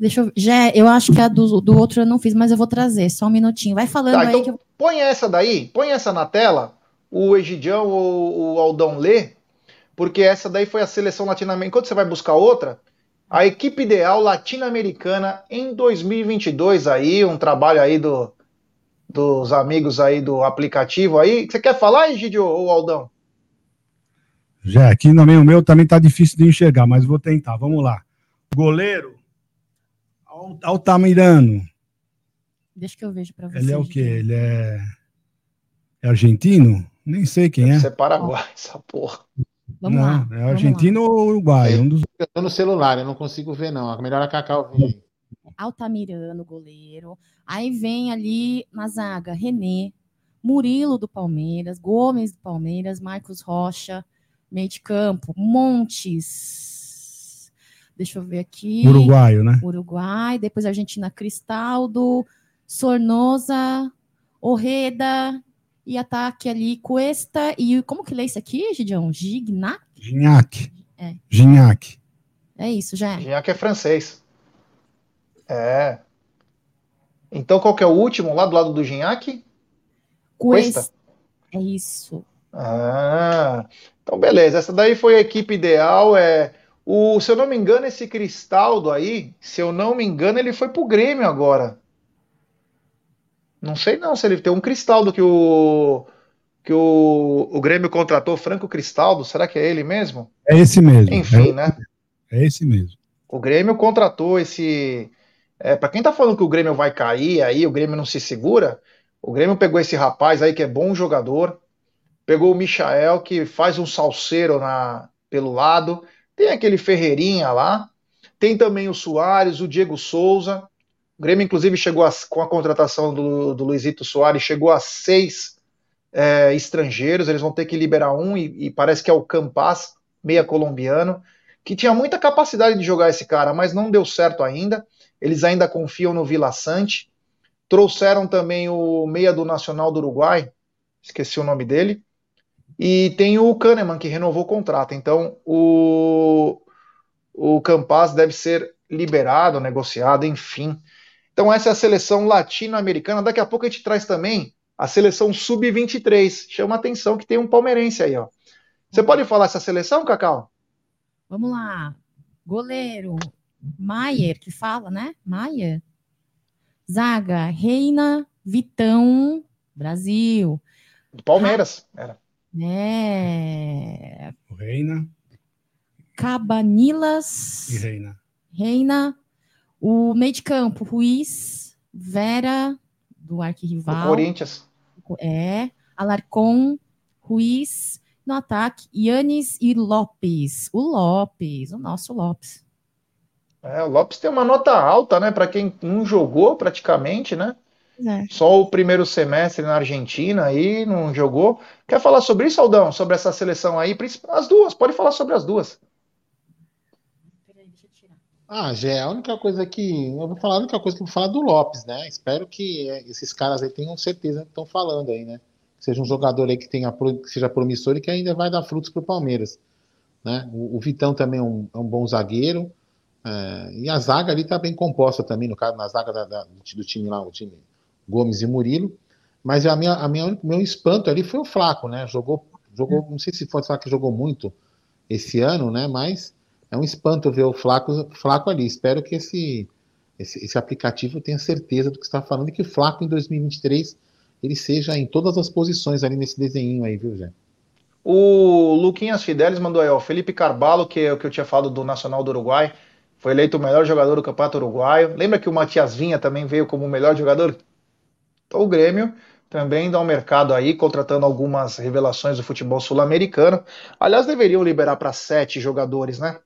Deixa eu. Já, eu acho que a do, do outro eu não fiz, mas eu vou trazer. Só um minutinho. Vai falando tá, aí então, que eu... Põe essa daí, põe essa na tela, o Egidião ou o Aldão lê, porque essa daí foi a seleção latino-americana. Enquanto você vai buscar outra, a equipe ideal latino-americana em 2022 aí, um trabalho aí do dos amigos aí do aplicativo aí. Você quer falar, Egidio ou Aldão? Já, aqui no meio meu também tá difícil de enxergar, mas vou tentar. Vamos lá. Goleiro, Altamirano. Deixa que eu vejo para você. Ele é o quê? Ele é... é argentino? Nem sei quem Deve é. Ser Paraguai, essa porra. Vamos não, lá. É argentino ou uruguai? Um dos... Eu tô no celular, eu não consigo ver, não. Melhor a Cacau ver. Altamirano, goleiro. Aí vem ali na zaga René, Murilo do Palmeiras, Gomes do Palmeiras, Marcos Rocha, meio de campo, Montes. Deixa eu ver aqui. Uruguaio, né? Uruguai, depois Argentina Cristaldo, Sornosa, Orreda e ataque ali Cuesta e como que lê isso aqui, Gidião? Gignac? Gignac. É. Gignac. É isso, já. Gignac é francês. É. Então qual que é o último lá do lado do Gignac? Cuesta. É isso. Ah, então beleza. Essa daí foi a equipe ideal. É o, se eu não me engano, esse Cristaldo aí, se eu não me engano, ele foi pro Grêmio agora. Não sei não se ele tem um Cristaldo que o que o, o Grêmio contratou, Franco Cristaldo. Será que é ele mesmo? É esse mesmo. Enfim, é, né? É esse mesmo. O Grêmio contratou esse é, para quem tá falando que o Grêmio vai cair aí, o Grêmio não se segura, o Grêmio pegou esse rapaz aí que é bom jogador, pegou o Michael que faz um salseiro na, pelo lado, tem aquele Ferreirinha lá, tem também o Soares, o Diego Souza. O Grêmio, inclusive, chegou a, com a contratação do, do Luizito Soares, chegou a seis é, estrangeiros. Eles vão ter que liberar um, e, e parece que é o Campas, meia colombiano, que tinha muita capacidade de jogar esse cara, mas não deu certo ainda. Eles ainda confiam no Vila Sante. Trouxeram também o meia do Nacional do Uruguai, esqueci o nome dele. E tem o Kahneman, que renovou o contrato. Então, o, o Campas deve ser liberado, negociado, enfim. Então, essa é a seleção latino-americana. Daqui a pouco a gente traz também a seleção sub-23. Chama atenção que tem um palmeirense aí, ó. Você pode falar essa seleção, Cacau? Vamos lá. Goleiro, Maier, que fala, né? Maier. Zaga, Reina, Vitão, Brasil. Do Palmeiras, era. É. Reina. Cabanilas. E Reina. Reina. O meio de campo, Ruiz, Vera, do arquirrival. Do Corinthians. É. Alarcon, Ruiz. No ataque, Yannis e Lopes. O Lopes, o nosso Lopes. É, o Lopes tem uma nota alta, né? Para quem não jogou praticamente, né? É. Só o primeiro semestre na Argentina aí não jogou. Quer falar sobre isso, Aldão? Sobre essa seleção aí? As duas, pode falar sobre as duas. Ah, já é a única coisa que. Eu vou falar a única coisa que eu vou falar do Lopes, né? Espero que é, esses caras aí tenham certeza que estão falando aí, né? Seja um jogador aí que, tenha, que seja promissor e que ainda vai dar frutos para o Palmeiras. Né? O, o, Vitão também é um, é um bom zagueiro. É, e a zaga ali está bem composta também, no caso, na zaga da, da, do time lá, o time Gomes e Murilo. Mas a minha, a minha, meu espanto ali foi o Flaco, né? Jogou, jogou, não sei se foi falar que jogou muito esse ano, né? Mas é um espanto ver o Flaco, Flaco ali. Espero que esse, esse, esse aplicativo tenha certeza do que está falando e que o Flaco em 2023 ele seja em todas as posições ali nesse desenho aí, viu, Zé? O Luquinhas Fidelis mandou aí, ó, Felipe Carvalho, que é o que eu tinha falado do Nacional do Uruguai, foi eleito o melhor jogador do Campeonato Uruguaio. Lembra que o Matias Vinha também veio como o melhor jogador? Então o Grêmio também dá um mercado aí, contratando algumas revelações do futebol sul-americano. Aliás, deveriam liberar para sete jogadores, né?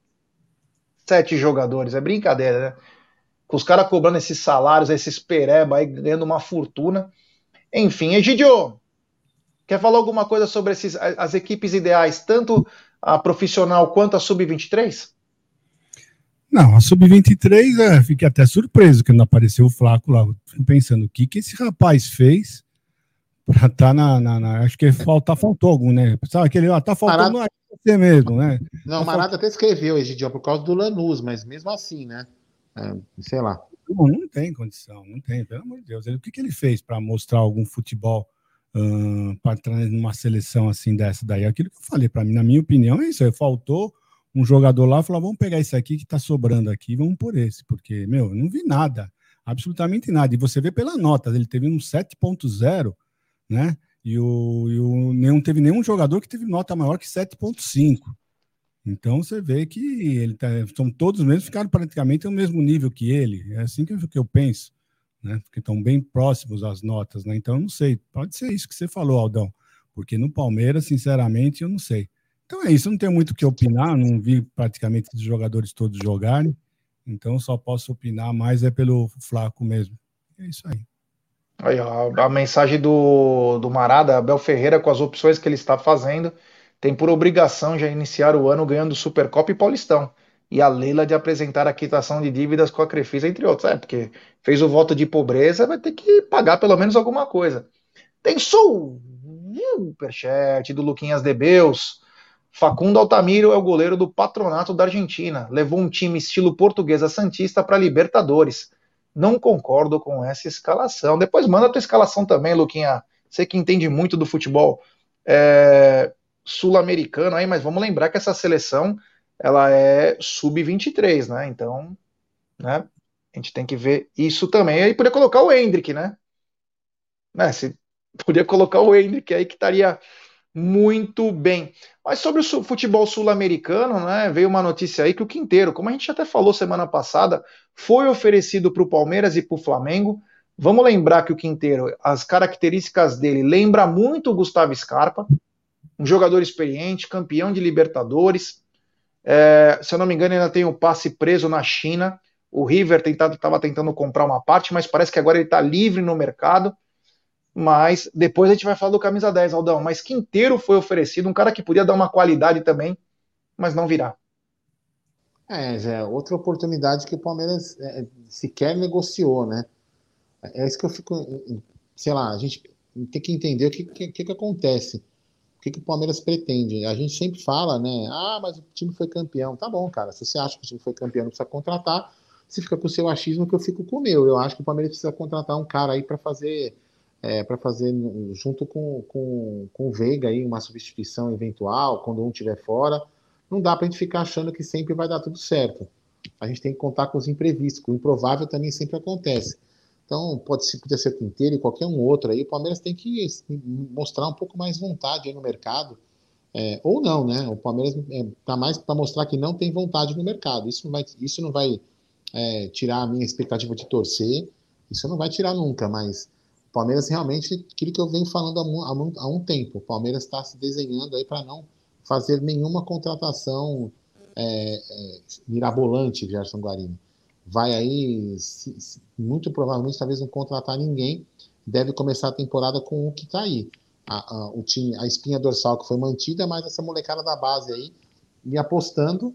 Sete jogadores, é brincadeira, né? Com os caras cobrando esses salários, esses pereba aí, ganhando uma fortuna. Enfim, Egidio, quer falar alguma coisa sobre esses, as equipes ideais, tanto a profissional quanto a sub-23? Não, a sub-23, é, fiquei até surpreso que não apareceu o Flaco lá. Fico pensando, o que, que esse rapaz fez para estar tá na, na, na, Acho que falta, faltou algum, né? Sabe aquele, ó, tá faltando Marada... você mesmo, né? Não, o tá Marada até escreveu, Egidio, por causa do Lanús, mas mesmo assim, né? É, sei lá. Não, não tem condição, não tem, pelo amor de Deus. Ele, o que, que ele fez para mostrar algum futebol uh, para entrar numa seleção assim dessa daí? Aquilo que eu falei para mim, na minha opinião, é isso. Aí, faltou um jogador lá falou: vamos pegar esse aqui que está sobrando aqui, vamos por esse, porque, meu, eu não vi nada, absolutamente nada. E você vê pela nota, ele teve um 7.0, né? E o, e o não teve nenhum jogador que teve nota maior que 7.5. Então você vê que ele tá, são todos mesmo ficaram praticamente no mesmo nível que ele. É assim que eu, que eu penso, né? Porque estão bem próximos as notas, né? Então eu não sei. Pode ser isso que você falou, Aldão. Porque no Palmeiras, sinceramente, eu não sei. Então é isso, não tenho muito o que opinar, não vi praticamente os jogadores todos jogarem, então só posso opinar mais é pelo Flaco mesmo. É isso aí. Aí, ó, a mensagem do, do Marada, Abel Ferreira, com as opções que ele está fazendo, tem por obrigação já iniciar o ano ganhando Supercopa e Paulistão. E a Leila de apresentar a quitação de dívidas com a Crefisa, entre outros. É, porque fez o voto de pobreza, vai ter que pagar pelo menos alguma coisa. Tem superchat do Luquinhas Debeus. Facundo Altamiro é o goleiro do Patronato da Argentina. Levou um time estilo portuguesa santista para Libertadores. Não concordo com essa escalação. Depois manda a tua escalação também, Luquinha. Você que entende muito do futebol é, sul-americano aí, mas vamos lembrar que essa seleção ela é sub-23, né? Então, né? A gente tem que ver isso também. Aí podia colocar o Hendrick, né? né? Se, podia colocar o Hendrick aí que estaria muito bem. Mas sobre o futebol sul-americano, né, veio uma notícia aí que o Quinteiro, como a gente até falou semana passada, foi oferecido para o Palmeiras e para o Flamengo. Vamos lembrar que o Quinteiro, as características dele lembra muito o Gustavo Scarpa, um jogador experiente, campeão de Libertadores. É, se eu não me engano, ainda tem o passe preso na China. O River estava tentando comprar uma parte, mas parece que agora ele está livre no mercado mas depois a gente vai falar do camisa 10, Aldão. Mas Quinteiro foi oferecido, um cara que podia dar uma qualidade também, mas não virá. É, já é outra oportunidade que o Palmeiras é, sequer negociou, né? É isso que eu fico, sei lá, a gente tem que entender o que, que, que acontece. O que, que o Palmeiras pretende. A gente sempre fala, né? Ah, mas o time foi campeão. Tá bom, cara. Se você acha que o time foi campeão, não precisa contratar. Você fica com o seu achismo que eu fico com o meu. Eu acho que o Palmeiras precisa contratar um cara aí para fazer é, para fazer junto com, com, com o Veiga aí uma substituição eventual, quando um estiver fora. Não dá para a gente ficar achando que sempre vai dar tudo certo. A gente tem que contar com os imprevistos, o improvável também sempre acontece. Então, pode ser, podia ser Quinteiro e qualquer um outro aí. O Palmeiras tem que mostrar um pouco mais vontade no mercado. É, ou não, né? O Palmeiras está é, mais para mostrar que não tem vontade no mercado. Isso não vai, isso não vai é, tirar a minha expectativa de torcer. Isso não vai tirar nunca, mas Palmeiras realmente, aquilo que eu venho falando há, há, um tempo, o Palmeiras está se desenhando aí para não fazer nenhuma contratação é, é, mirabolante, Gerson Guarino vai aí, se, se, muito provavelmente, talvez não contratar ninguém, deve começar a temporada com o que está aí. A, a, o time, a espinha dorsal que foi mantida, mas essa molecada da base aí, e apostando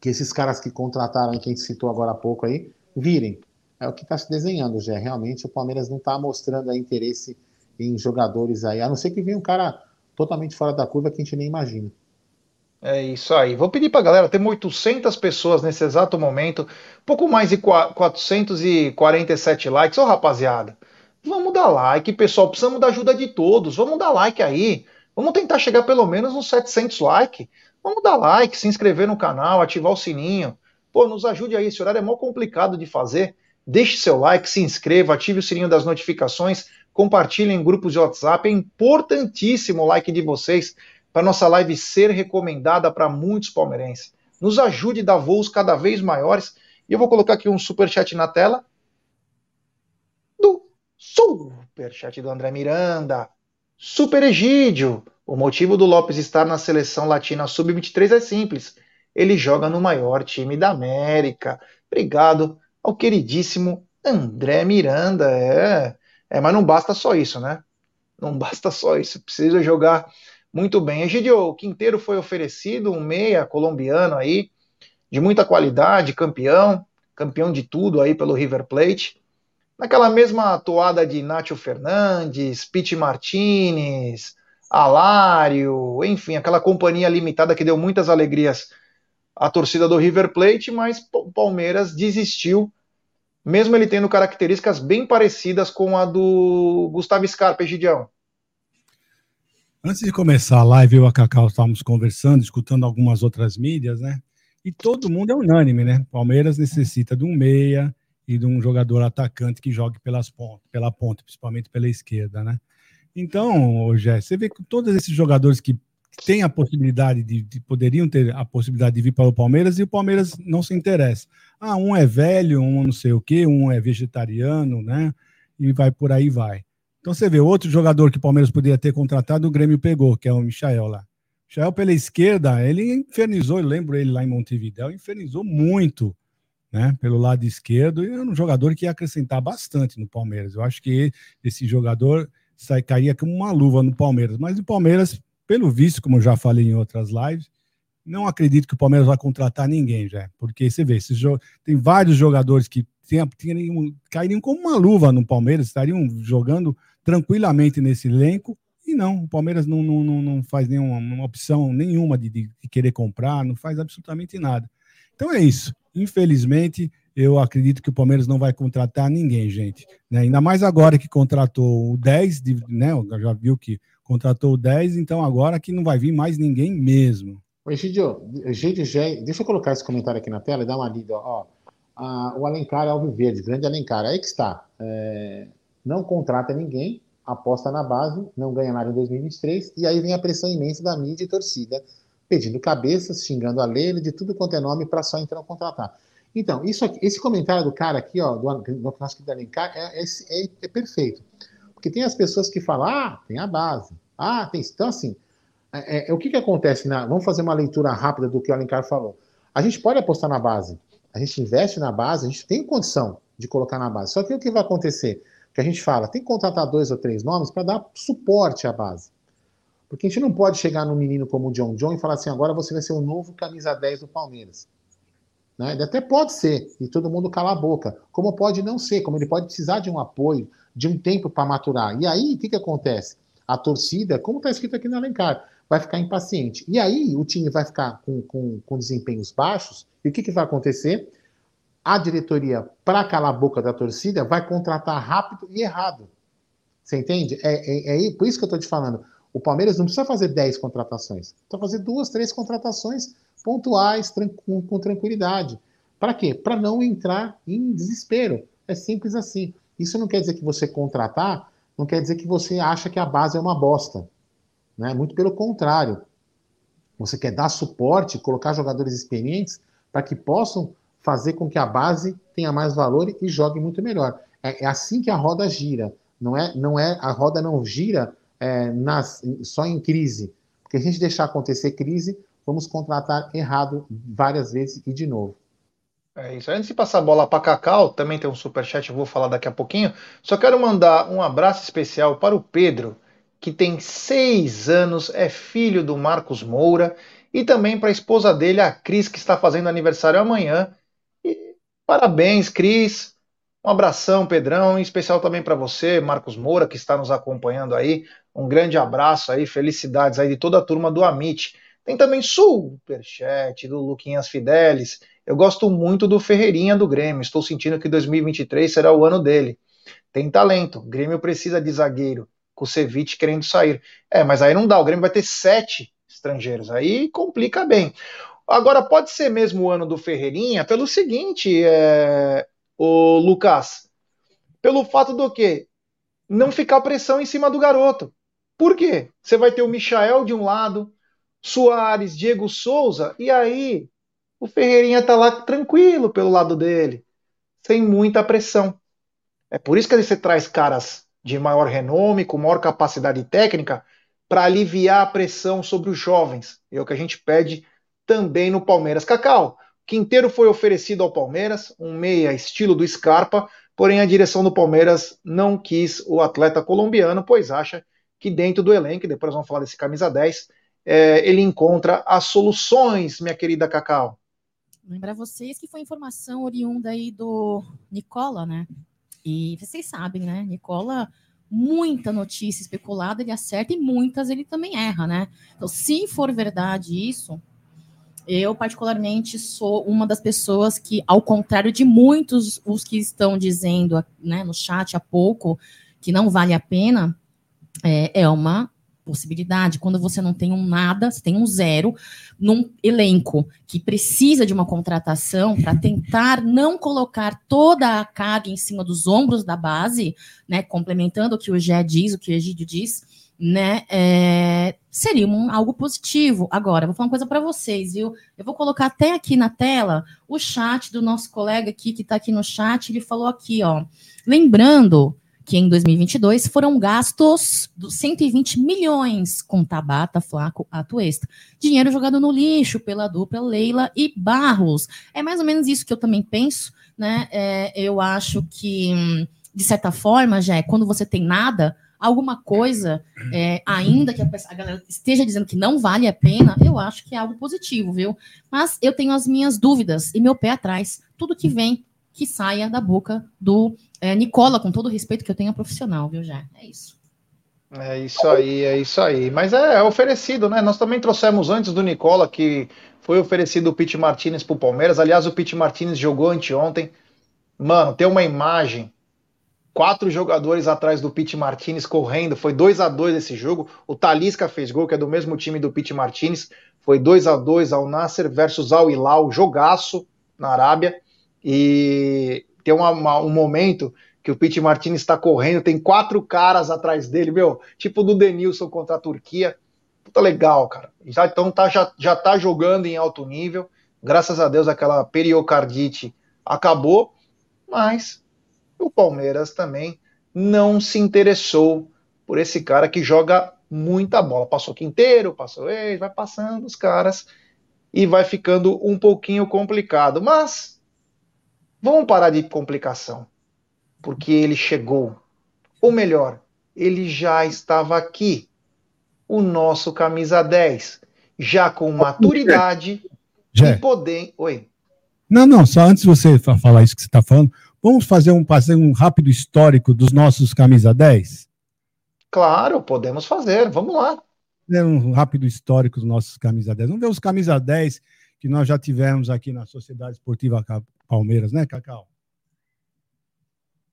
que esses caras que contrataram, que a gente citou agora há pouco aí, virem. É o que está se desenhando, já. Realmente o Palmeiras não está mostrando interesse em jogadores aí, a não ser que venha um cara totalmente fora da curva que a gente nem imagina. É isso aí. Vou pedir para a galera, temos 800 pessoas nesse exato momento, pouco mais de 447 likes. Ô rapaziada, vamos dar like, pessoal, precisamos da ajuda de todos. Vamos dar like aí. Vamos tentar chegar pelo menos nos 700 likes. Vamos dar like, se inscrever no canal, ativar o sininho. Pô, nos ajude aí, esse horário é mó complicado de fazer. Deixe seu like, se inscreva, ative o sininho das notificações, compartilhe em grupos de WhatsApp. É importantíssimo o like de vocês para nossa live ser recomendada para muitos palmeirenses. Nos ajude a dar voos cada vez maiores. E eu vou colocar aqui um super chat na tela do super chat do André Miranda. Super Egídio. O motivo do Lopes estar na seleção latina sub-23 é simples. Ele joga no maior time da América. Obrigado ao queridíssimo André Miranda. É, é mas não basta só isso, né? Não basta só isso. Precisa jogar muito bem. Egidio, o Quinteiro foi oferecido, um meia colombiano aí, de muita qualidade, campeão, campeão de tudo aí pelo River Plate. Naquela mesma toada de Nacho Fernandes, Pete Martinez, Alário, enfim, aquela companhia limitada que deu muitas alegrias à torcida do River Plate, mas o Palmeiras desistiu, mesmo ele tendo características bem parecidas com a do Gustavo Scarpa, Egidião. Antes de começar a live, eu e a Cacau estávamos conversando, escutando algumas outras mídias, né? E todo mundo é unânime, né? Palmeiras necessita de um meia e de um jogador atacante que jogue pelas pontas, pela ponta, principalmente pela esquerda, né? Então, Jé, você vê que todos esses jogadores que têm a possibilidade de, de, poderiam ter a possibilidade de vir para o Palmeiras e o Palmeiras não se interessa. Ah, um é velho, um não sei o quê, um é vegetariano, né? E vai por aí vai. Então você vê, outro jogador que o Palmeiras poderia ter contratado, o Grêmio pegou, que é o Michael lá. Michael pela esquerda, ele infernizou, eu lembro ele lá em Montevideo, infernizou muito, né, pelo lado esquerdo, e é um jogador que ia acrescentar bastante no Palmeiras. Eu acho que esse jogador sai, cairia como uma luva no Palmeiras. Mas o Palmeiras, pelo visto, como eu já falei em outras lives, não acredito que o Palmeiras vai contratar ninguém já, porque você vê, tem vários jogadores que tem, tem, cairiam como uma luva no Palmeiras, estariam jogando tranquilamente nesse elenco. E não, o Palmeiras não, não, não faz nenhuma opção nenhuma de, de, querer comprar, não faz absolutamente nada. Então é isso. Infelizmente, eu acredito que o Palmeiras não vai contratar ninguém, gente. Né? Ainda mais agora que contratou o 10, de, né? Já viu que contratou o 10, então agora que não vai vir mais ninguém mesmo. Oi, Gidio, deixa eu colocar esse comentário aqui na tela e dar uma lida. Ó, a, o Alencar Alviverde, grande Alencar, aí que está. É, não contrata ninguém, aposta na base, não ganha nada em 2023, e aí vem a pressão imensa da mídia e torcida, pedindo cabeças, xingando a Leila, de tudo quanto é nome, para só entrar contratar. Então, isso aqui, esse comentário do cara aqui, ó, do, do nosso querido Alencar, é, é, é, perfeito. Porque tem as pessoas que falam, ah, tem a base, ah, tem. Então, assim, é, é, é, o que, que acontece? Na, vamos fazer uma leitura rápida do que o Alencar falou. A gente pode apostar na base, a gente investe na base, a gente tem condição de colocar na base. Só que o que vai acontecer? que a gente fala, tem que contratar dois ou três nomes para dar suporte à base. Porque a gente não pode chegar num menino como o John John e falar assim, agora você vai ser o novo camisa 10 do Palmeiras. Né? Ele até pode ser, e todo mundo cala a boca. Como pode não ser, como ele pode precisar de um apoio, de um tempo para maturar. E aí, o que, que acontece? A torcida, como está escrito aqui no Alencar, vai ficar impaciente. E aí, o time vai ficar com, com, com desempenhos baixos, e o que, que vai acontecer? A diretoria, para calar a boca da torcida, vai contratar rápido e errado. Você entende? É, é, é por isso que eu estou te falando. O Palmeiras não precisa fazer 10 contratações. Precisa fazer duas, três contratações pontuais, com, com tranquilidade. Para quê? Para não entrar em desespero. É simples assim. Isso não quer dizer que você contratar, não quer dizer que você acha que a base é uma bosta. Né? Muito pelo contrário. Você quer dar suporte, colocar jogadores experientes para que possam fazer com que a base tenha mais valor e jogue muito melhor. É, é assim que a roda gira. Não é, não é a roda não gira é, nas, só em crise. Porque a gente deixar acontecer crise, vamos contratar errado várias vezes e de novo. É isso. Antes de passar a bola para Cacau, também tem um superchat, eu vou falar daqui a pouquinho. Só quero mandar um abraço especial para o Pedro, que tem seis anos, é filho do Marcos Moura, e também para a esposa dele, a Cris, que está fazendo aniversário amanhã. E parabéns, Cris. Um abração, Pedrão, em especial também para você, Marcos Moura, que está nos acompanhando aí. Um grande abraço aí, felicidades aí de toda a turma do Amit. Tem também superchat do Luquinhas Fidelis. Eu gosto muito do Ferreirinha do Grêmio. Estou sentindo que 2023 será o ano dele. Tem talento. O Grêmio precisa de zagueiro. Kusevich querendo sair. É, mas aí não dá. O Grêmio vai ter sete estrangeiros. Aí complica bem. Agora, pode ser mesmo o ano do Ferreirinha pelo seguinte, é... o Lucas. Pelo fato do quê? Não ficar pressão em cima do garoto. Por quê? Você vai ter o Michael de um lado, Soares, Diego Souza, e aí o Ferreirinha tá lá tranquilo pelo lado dele, sem muita pressão. É por isso que você traz caras de maior renome, com maior capacidade técnica, para aliviar a pressão sobre os jovens. É o que a gente pede também no Palmeiras. Cacau, Quinteiro foi oferecido ao Palmeiras, um meia estilo do Scarpa, porém a direção do Palmeiras não quis o atleta colombiano, pois acha que dentro do elenco, depois vamos falar desse camisa 10, é, ele encontra as soluções, minha querida Cacau. Lembrar vocês que foi informação oriunda aí do Nicola, né? E vocês sabem, né? Nicola, muita notícia especulada ele acerta e muitas ele também erra, né? Então, se for verdade isso, eu particularmente sou uma das pessoas que, ao contrário de muitos os que estão dizendo né, no chat há pouco que não vale a pena, é, é uma possibilidade. Quando você não tem um nada, você tem um zero num elenco que precisa de uma contratação para tentar não colocar toda a carga em cima dos ombros da base, né? Complementando o que o Gé diz, o que o Egídio diz, né? É, seria um, algo positivo. Agora, vou falar uma coisa para vocês, viu? Eu vou colocar até aqui na tela o chat do nosso colega aqui que está aqui no chat. Ele falou aqui, ó. Lembrando que em 2022 foram gastos 120 milhões com Tabata, Flaco, Atuesta. Dinheiro jogado no lixo pela dupla Leila e Barros. É mais ou menos isso que eu também penso, né? É, eu acho que, de certa forma, já é quando você tem nada, alguma coisa, é, ainda que a, a, galera esteja dizendo que não vale a pena, eu acho que é algo positivo, viu? Mas eu tenho as minhas dúvidas e meu pé atrás. Tudo que vem, que saia da boca do é, Nicola, com todo o respeito que eu tenho a profissional, viu, já? É isso. É isso aí, é isso aí. Mas é, é oferecido, né? Nós também trouxemos antes do Nicola que foi oferecido o Pete Martinez pro Palmeiras. Aliás, o Pete Martinez jogou anteontem. Mano, tem uma imagem. Quatro jogadores atrás do Pete Martinez correndo. Foi 2 a 2 esse jogo. O Talisca fez gol, que é do mesmo time do Pete Martinez. Foi 2 a 2 ao Nasser versus Al Hilal, jogaço na Arábia. E tem uma, uma, um momento que o Pete Martinez está correndo, tem quatro caras atrás dele, meu, tipo do Denilson contra a Turquia. Puta legal, cara. Já, então tá, já, já tá jogando em alto nível. Graças a Deus aquela periocardite acabou, mas o Palmeiras também não se interessou por esse cara que joga muita bola. Passou Quinteiro, passou ex, vai passando os caras e vai ficando um pouquinho complicado. Mas Vamos parar de complicação, porque ele chegou. Ou melhor, ele já estava aqui. O nosso camisa 10, já com maturidade Jé. e poder. Oi. Não, não, só antes de você falar isso que você está falando, vamos fazer um, fazer um rápido histórico dos nossos camisa 10? Claro, podemos fazer, vamos lá. Fazer um rápido histórico dos nossos camisa 10. Vamos ver os camisa 10 que nós já tivemos aqui na Sociedade Esportiva Palmeiras, né, Cacau?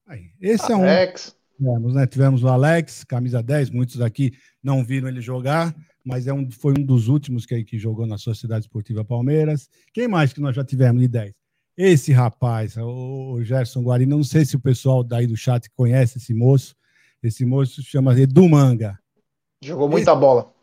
Aí, esse Alex. é um. Tivemos, né? tivemos o Alex, camisa 10, muitos aqui não viram ele jogar, mas é um, foi um dos últimos que, que jogou na Sociedade Esportiva Palmeiras. Quem mais que nós já tivemos de 10? Esse rapaz, o Gerson Guarino, não sei se o pessoal daí do chat conhece esse moço. Esse moço se chama Edu Manga. Jogou muita esse, bola.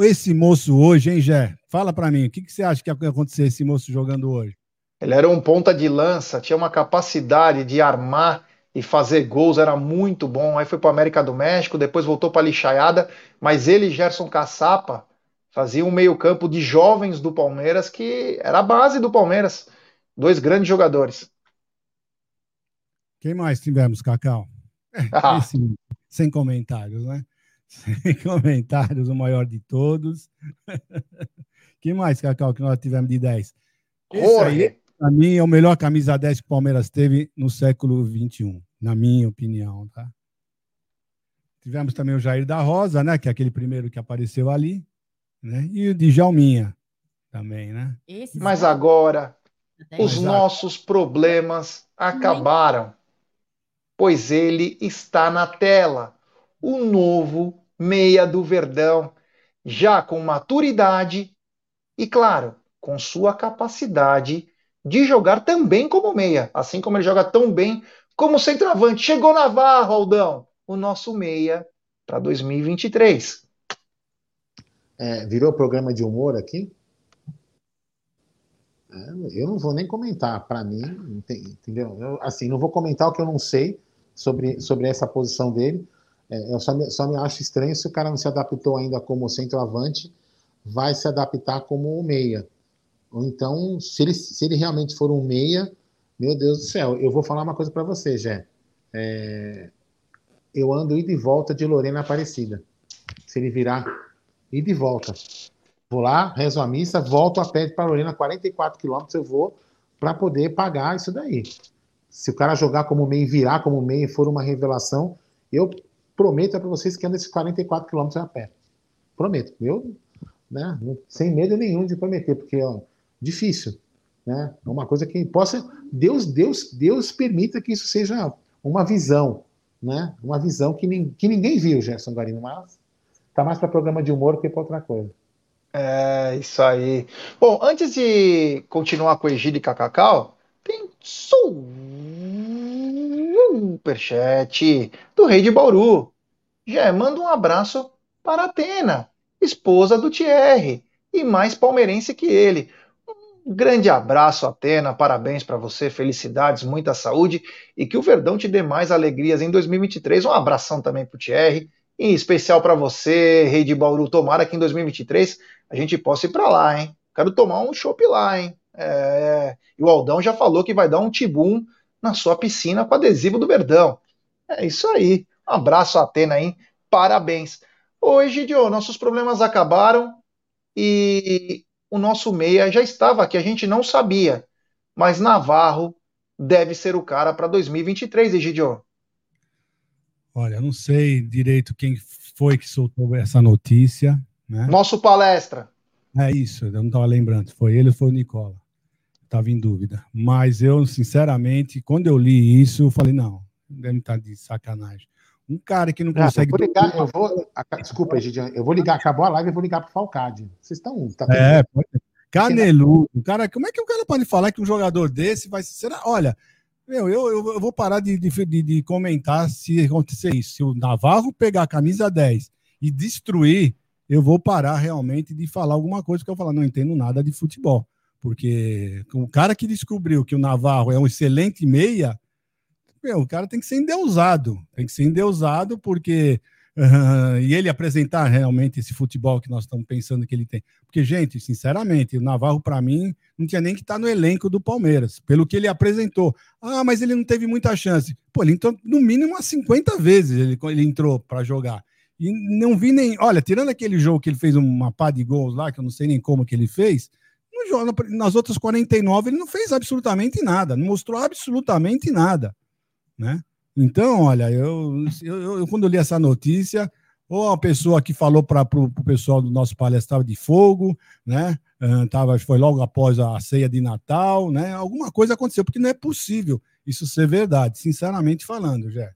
Esse moço hoje, hein, Gé? Fala para mim, o que, que você acha que ia acontecer esse moço jogando hoje? Ele era um ponta de lança, tinha uma capacidade de armar e fazer gols era muito bom. Aí foi para o América do México, depois voltou para a Lixaiada, mas ele e Gerson Caçapa faziam um meio-campo de jovens do Palmeiras que era a base do Palmeiras. Dois grandes jogadores. Quem mais tivemos, Cacau? Ah. Esse, sem comentários, né? Sem comentários, o maior de todos. Quem mais, Cacau, que nós tivemos de 10? Esse aí, para mim, é o melhor camisa 10 que o Palmeiras teve no século XXI, na minha opinião, tá? Tivemos também o Jair da Rosa, né? Que é aquele primeiro que apareceu ali, né? E o Djalminha também, né? Esse Mas agora os nossos problemas acabaram, pois ele está na tela, o novo meia do Verdão, já com maturidade e, claro, com sua capacidade de jogar também como meia, assim como ele joga tão bem como centroavante. Chegou Navarro, Aldão, o nosso meia para 2023. É, virou programa de humor aqui? É, eu não vou nem comentar, para mim, entendeu? Eu, assim, não vou comentar o que eu não sei sobre, sobre essa posição dele. É, eu só me, só me acho estranho se o cara não se adaptou ainda como centroavante, vai se adaptar como meia. Ou então, se ele, se ele realmente for um meia, meu Deus do céu, eu vou falar uma coisa para você, Jé. É, eu ando ida e volta de Lorena Aparecida. Se ele virar, ida e volta. Vou lá, rezo a missa, volto a pé para Lorena, 44 quilômetros eu vou para poder pagar isso daí. Se o cara jogar como meio, virar como meio e for uma revelação, eu prometo para vocês que ando esses 44 quilômetros a pé. Prometo. Eu, né, sem medo nenhum de prometer, porque ó, difícil, né? É uma coisa que possa Deus, Deus, Deus permita que isso seja uma visão, né? Uma visão que, nin, que ninguém viu, Gerson Guarino, mas tá mais para programa de humor que para outra coisa. É, isso aí. Bom, antes de continuar com o e Cacacau, tem superchat do Rei de Bauru. Já manda um abraço para Atena, esposa do Thierry, e mais palmeirense que ele. Um grande abraço, Atena, parabéns para você, felicidades, muita saúde e que o Verdão te dê mais alegrias em 2023. Um abração também para o Thierry, em especial para você, Rei de Bauru. Tomara que em 2023 a gente possa ir para lá, hein? Quero tomar um chopp lá, hein? É... E o Aldão já falou que vai dar um tibum na sua piscina com adesivo do Verdão. É isso aí. Um abraço, Atena, hein? Parabéns. Oi, Gidio, nossos problemas acabaram e o nosso meia já estava aqui, a gente não sabia. Mas Navarro deve ser o cara para 2023, Egidio. Olha, não sei direito quem foi que soltou essa notícia. Né? Nosso palestra. É isso, eu não estava lembrando. Foi ele ou foi o Nicola? Estava em dúvida. Mas eu, sinceramente, quando eu li isso, eu falei, não, deve estar de sacanagem. Um cara que não consegue. eu vou ligar, eu vou. Desculpa, Gidian, eu vou ligar, acabou a live, eu vou ligar pro Falcade. Vocês estão. Tá é, pode... Caneludo. Cara, como é que o cara pode falar que um jogador desse vai. Será? Olha, meu, eu, eu, vou parar de, de, de, comentar se acontecer isso. Se o Navarro pegar a camisa 10 e destruir, eu vou parar realmente de falar alguma coisa que eu falar, não entendo nada de futebol. Porque o cara que descobriu que o Navarro é um excelente meia, meu, o cara tem que ser endeusado, tem que ser endeusado porque uh, e ele apresentar realmente esse futebol que nós estamos pensando que ele tem. Porque, gente, sinceramente, o Navarro, para mim, não tinha nem que estar tá no elenco do Palmeiras, pelo que ele apresentou. Ah, mas ele não teve muita chance. Pô, ele entrou no mínimo umas 50 vezes ele, ele entrou para jogar. E não vi nem. Olha, tirando aquele jogo que ele fez uma pá de gols lá, que eu não sei nem como que ele fez, nas outras 49 ele não fez absolutamente nada, não mostrou absolutamente nada, né? Então, olha, eu, eu, eu quando eu li essa notícia, ou a pessoa que falou para o pessoal do nosso palestra de fogo, né? Uh, tava, foi logo após a ceia de Natal, né? Alguma coisa aconteceu, porque não é possível isso ser verdade, sinceramente falando, Jé.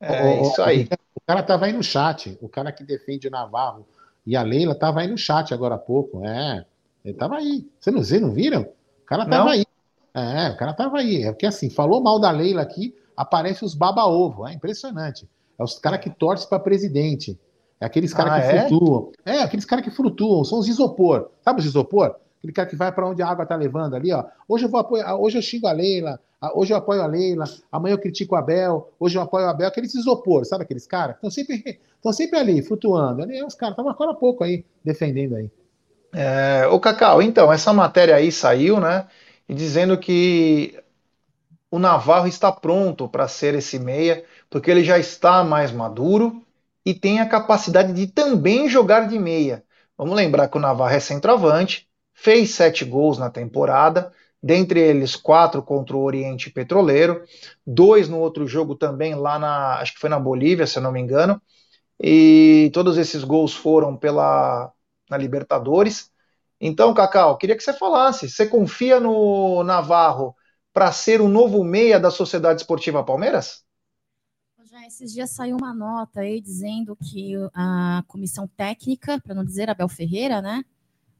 É, isso aí. O cara estava aí no chat, o cara que defende o Navarro e a Leila estava aí no chat agora há pouco. É, ele estava aí. Você não, vocês não viram? O cara estava aí. É, o cara estava aí. É porque assim, falou mal da Leila aqui, aparece os baba-ovo. É impressionante. É os caras que torcem para presidente. É aqueles caras ah, que é? flutuam. É, aqueles caras que flutuam, são os isopor. Sabe os isopor? Aquele cara que vai para onde a água tá levando ali, ó. Hoje eu vou apoiar, hoje eu xingo a Leila, hoje eu apoio a Leila, amanhã eu critico o Abel, hoje eu apoio o Abel, aqueles isopor, sabe aqueles caras? Estão sempre, sempre ali, flutuando. Ali, os caras estavam agora há pouco aí, defendendo aí. É, o Cacau, então, essa matéria aí saiu, né? E dizendo que o Navarro está pronto para ser esse meia porque ele já está mais maduro e tem a capacidade de também jogar de meia. Vamos lembrar que o Navarro é centroavante, fez sete gols na temporada, dentre eles quatro contra o Oriente Petroleiro, dois no outro jogo também lá na, acho que foi na Bolívia, se eu não me engano, e todos esses gols foram pela na Libertadores. Então, Cacau, queria que você falasse, você confia no Navarro para ser o novo meia da Sociedade Esportiva Palmeiras? Já esses dias saiu uma nota aí dizendo que a comissão técnica, para não dizer Abel Ferreira, né,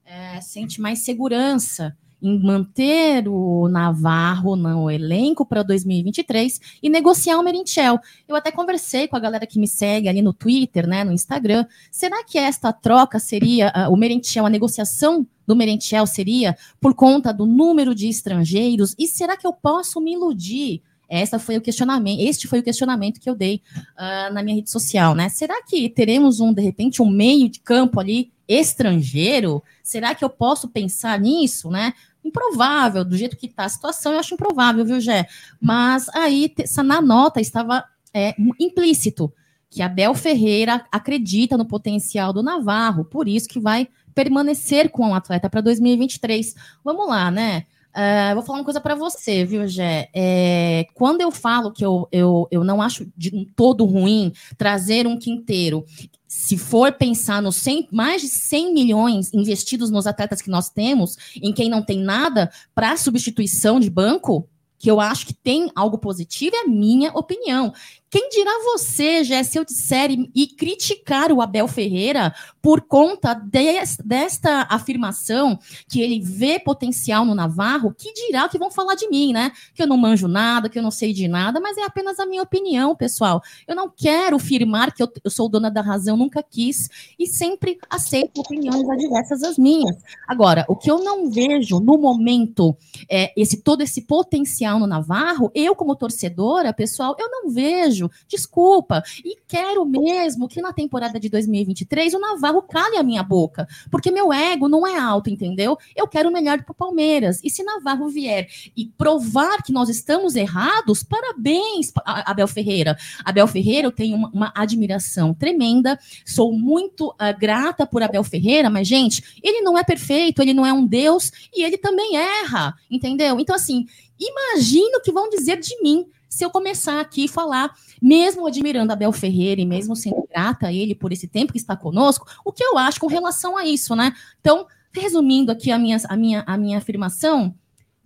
é, sente mais segurança em manter o Navarro no elenco para 2023 e negociar o Merentiel. Eu até conversei com a galera que me segue ali no Twitter, né, no Instagram. Será que esta troca seria uh, o Merentiel, a negociação do Merentiel seria por conta do número de estrangeiros? E será que eu posso me iludir essa foi o questionamento, este foi o questionamento que eu dei uh, na minha rede social, né? Será que teremos um, de repente, um meio de campo ali estrangeiro? Será que eu posso pensar nisso, né? Improvável, do jeito que está a situação, eu acho improvável, viu, Gé? Mas aí, na nota, estava é, implícito que Abel Ferreira acredita no potencial do Navarro, por isso que vai permanecer com o atleta para 2023. Vamos lá, né? Uh, vou falar uma coisa para você, viu, Gé? É, quando eu falo que eu, eu, eu não acho de um todo ruim trazer um quinteiro, se for pensar nos 100, mais de 100 milhões investidos nos atletas que nós temos, em quem não tem nada para substituição de banco, que eu acho que tem algo positivo, é a minha opinião. Quem dirá você, Jé, se eu disser e, e, criticar o Abel Ferreira por conta des, desta afirmação que ele vê potencial no Navarro, que dirá que vão falar de mim, né? Que eu não manjo nada, que eu não sei de nada, mas é apenas a minha opinião, pessoal. Eu não quero afirmar que eu, eu sou dona da razão, nunca quis, e sempre aceito opiniões adversas às minhas. Agora, o que eu não vejo no momento, é, esse todo esse potencial no Navarro, eu como torcedora, pessoal, eu não vejo desculpa. E quero mesmo que na temporada de 2023 o Navarro cale a minha boca, porque meu ego não é alto, entendeu? Eu quero o melhor para o Palmeiras. E se Navarro vier e provar que nós estamos errados, parabéns, Abel Ferreira. Abel Ferreira, eu tenho uma, uma admiração tremenda, sou muito uh, grata por Abel Ferreira, mas, gente, ele não é perfeito, ele não é um Deus e ele também erra, entendeu? Então, assim, imagino que vão dizer de mim se eu começar aqui a falar, mesmo admirando Abel Ferreira e mesmo sendo grata a ele por esse tempo que está conosco, o que eu acho com relação a isso, né? Então, resumindo aqui a minha, a minha, a minha afirmação,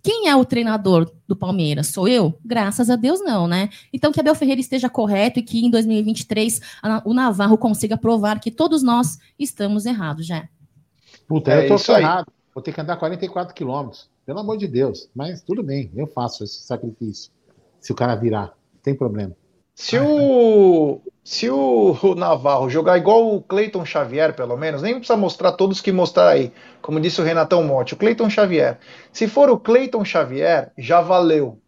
quem é o treinador do Palmeiras? Sou eu? Graças a Deus, não, né? Então, que Abel Ferreira esteja correto e que em 2023 o Navarro consiga provar que todos nós estamos errados, já. Puta, é, eu tô errado. Vou ter que andar 44 quilômetros. Pelo amor de Deus. Mas tudo bem, eu faço esse sacrifício se o cara virar. Não tem problema. Se o, se o Navarro jogar igual o Cleiton Xavier, pelo menos, nem precisa mostrar todos que mostrar aí, como disse o Renatão Monte, o Cleiton Xavier. Se for o Cleiton Xavier, já valeu.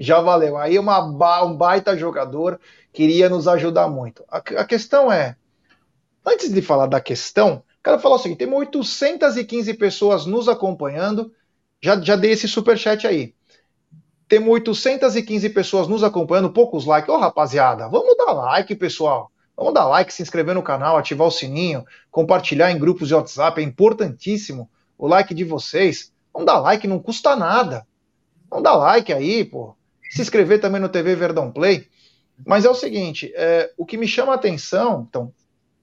Já valeu. Aí uma, um baita jogador que iria nos ajudar muito. A, a questão é, antes de falar da questão, quero falar o seguinte: temos 815 pessoas nos acompanhando. Já, já dei esse superchat aí. Temos 815 pessoas nos acompanhando, poucos likes. Ô, oh, rapaziada, vamos dar like, pessoal. Vamos dar like, se inscrever no canal, ativar o sininho, compartilhar em grupos de WhatsApp, é importantíssimo. o like de vocês. Não dá like, não custa nada. Não dá like aí, pô. Se inscrever também no TV Verdão Play. Mas é o seguinte, é, o que me chama a atenção, então,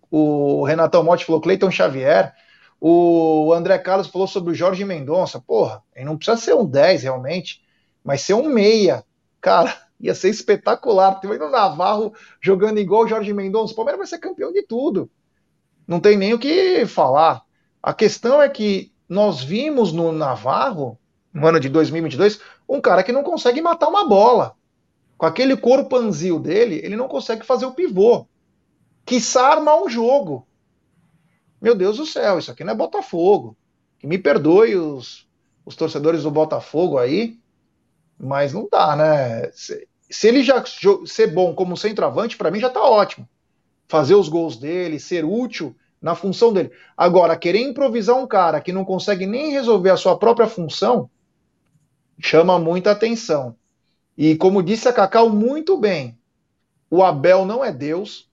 o Renatão Motti falou Cleiton Xavier, o André Carlos falou sobre o Jorge Mendonça. Porra, ele não precisa ser um 10 realmente, mas ser um meia. Cara, ia ser espetacular. Tem o Navarro jogando igual o Jorge Mendonça. O Palmeiras vai ser campeão de tudo. Não tem nem o que falar. A questão é que nós vimos no Navarro, no ano de 2022, um cara que não consegue matar uma bola. Com aquele corpanzil dele, ele não consegue fazer o pivô. Quiçá armar um jogo. Meu Deus do céu, isso aqui não é Botafogo. Que me perdoe os, os torcedores do Botafogo aí, mas não dá, né? Se, se ele já ser bom como centroavante, para mim já tá ótimo. Fazer os gols dele, ser útil na função dele. Agora, querer improvisar um cara que não consegue nem resolver a sua própria função, chama muita atenção. E como disse a Cacau muito bem, o Abel não é Deus,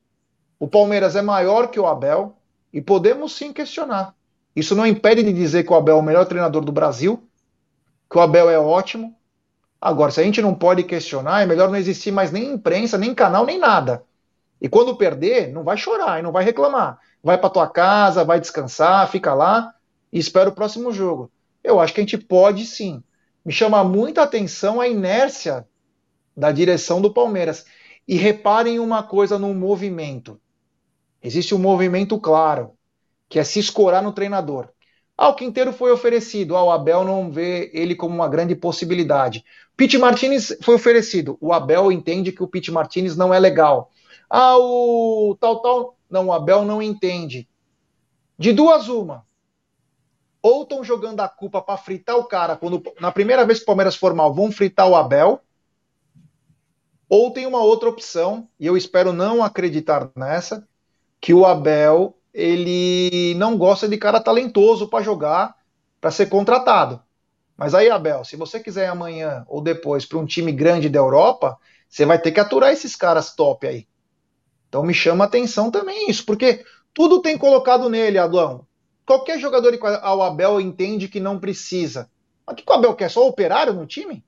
o Palmeiras é maior que o Abel, e podemos sim questionar. Isso não impede de dizer que o Abel é o melhor treinador do Brasil, que o Abel é ótimo. Agora, se a gente não pode questionar, é melhor não existir mais nem imprensa, nem canal, nem nada. E quando perder, não vai chorar e não vai reclamar vai para tua casa, vai descansar, fica lá e espera o próximo jogo. Eu acho que a gente pode sim. Me chama muita atenção a inércia da direção do Palmeiras. E reparem uma coisa no movimento. Existe um movimento claro, que é se escorar no treinador. Ah, o Quinteiro foi oferecido. Ah, o Abel não vê ele como uma grande possibilidade. Pete Martinez foi oferecido. O Abel entende que o Pete Martinez não é legal. Ah, o tal, tal. Não, o Abel não entende. De duas, uma. Ou estão jogando a culpa para fritar o cara, quando na primeira vez que o Palmeiras for mal, vão fritar o Abel. Ou tem uma outra opção, e eu espero não acreditar nessa, que o Abel ele não gosta de cara talentoso para jogar, para ser contratado. Mas aí, Abel, se você quiser amanhã ou depois para um time grande da Europa, você vai ter que aturar esses caras top aí. Então me chama atenção também isso, porque tudo tem colocado nele, Adão. Qualquer jogador que o Abel entende que não precisa. Mas o que o Abel quer? Só operário no time?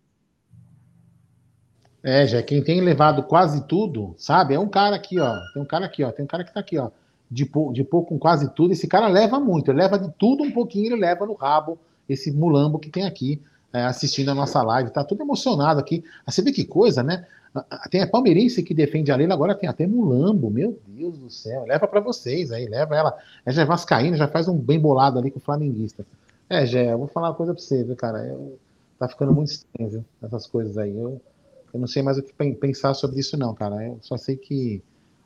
É, já quem tem levado quase tudo, sabe? É um cara aqui, ó. Tem um cara aqui, ó. Tem um cara que tá aqui, ó. De, de pouco com quase tudo. Esse cara leva muito. Ele leva de tudo um pouquinho, ele leva no rabo esse mulambo que tem aqui é, assistindo a nossa live. Tá tudo emocionado aqui. Ah, você vê que coisa, né? Tem a palmeirense que defende a Leila, agora tem até Mulambo, meu Deus do céu. Leva para vocês aí, leva ela. É já é vascaína, já faz um bem bolado ali com o flamenguista. É, Gé, eu vou falar uma coisa pra você, viu, cara? Eu, tá ficando muito estranho, viu? Essas coisas aí. Eu, eu não sei mais o que pensar sobre isso, não, cara. Eu só sei que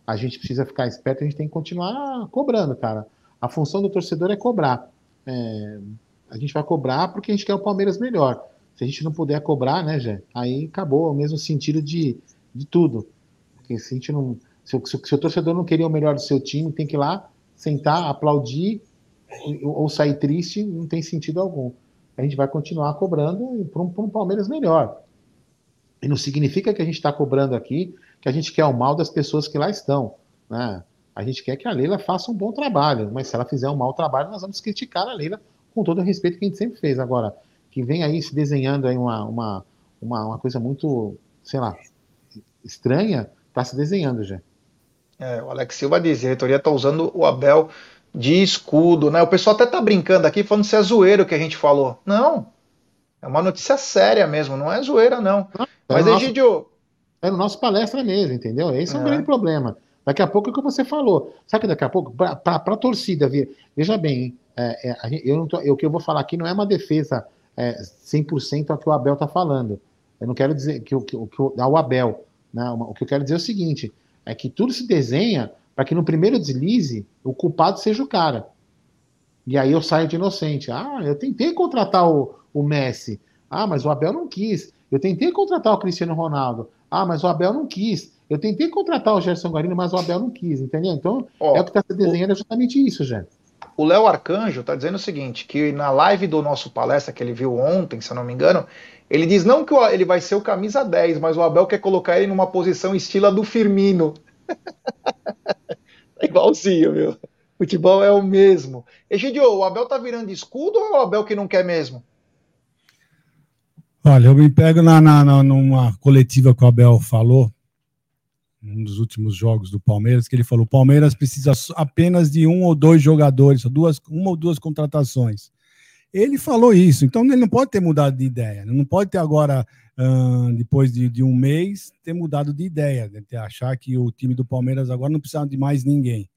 a gente precisa ficar esperto, a gente tem que continuar cobrando, cara. A função do torcedor é cobrar. É, a gente vai cobrar porque a gente quer o Palmeiras melhor. Se a gente não puder cobrar, né, Jé? Aí acabou o mesmo sentido de, de tudo. Porque se a gente não. Se, se, se o torcedor não queria o melhor do seu time, tem que ir lá, sentar, aplaudir ou sair triste, não tem sentido algum. A gente vai continuar cobrando para um, um Palmeiras melhor. E não significa que a gente está cobrando aqui que a gente quer o mal das pessoas que lá estão. Né? A gente quer que a Leila faça um bom trabalho, mas se ela fizer um mau trabalho, nós vamos criticar a Leila com todo o respeito que a gente sempre fez. Agora, que vem aí se desenhando aí uma, uma, uma, uma coisa muito, sei lá, estranha, está se desenhando já. É, o Alex Silva diz, a diretoria está usando o Abel de escudo, né? O pessoal até tá brincando aqui, falando se é zoeiro que a gente falou. Não, é uma notícia séria mesmo, não é zoeira, não. É Mas, nosso, Egidio... É no nosso palestra mesmo, entendeu? Esse é, é um grande problema. Daqui a pouco é o que você falou. Sabe que daqui a pouco, para a torcida vir. Veja bem, é, é, eu não tô, eu, o que eu vou falar aqui não é uma defesa é, 100% ao que o Abel está falando. Eu não quero dizer que, que, que ao Abel. Né? O que eu quero dizer é o seguinte: é que tudo se desenha para que no primeiro deslize o culpado seja o cara. E aí eu saio de inocente. Ah, eu tentei contratar o, o Messi. Ah, mas o Abel não quis. Eu tentei contratar o Cristiano Ronaldo. Ah, mas o Abel não quis. Eu tentei contratar o Gerson Guarino, mas o Abel não quis, entendeu? Então, oh, é o que está se desenhando, é justamente isso, gente. O Léo Arcanjo está dizendo o seguinte: que na live do nosso palestra que ele viu ontem, se eu não me engano, ele diz não que ele vai ser o camisa 10, mas o Abel quer colocar ele numa posição estilo do Firmino. é igualzinho, viu? Futebol é o mesmo. Egidio, o Abel tá virando escudo ou é o Abel que não quer mesmo? Olha, eu me pego na, na, numa coletiva que o Abel falou, um dos últimos jogos do Palmeiras, que ele falou: o Palmeiras precisa apenas de um ou dois jogadores, duas, uma ou duas contratações. Ele falou isso, então ele não pode ter mudado de ideia, não pode ter agora, depois de, de, um mês, ter mudado de ideia, de achar que o time do Palmeiras agora não precisa de mais ninguém.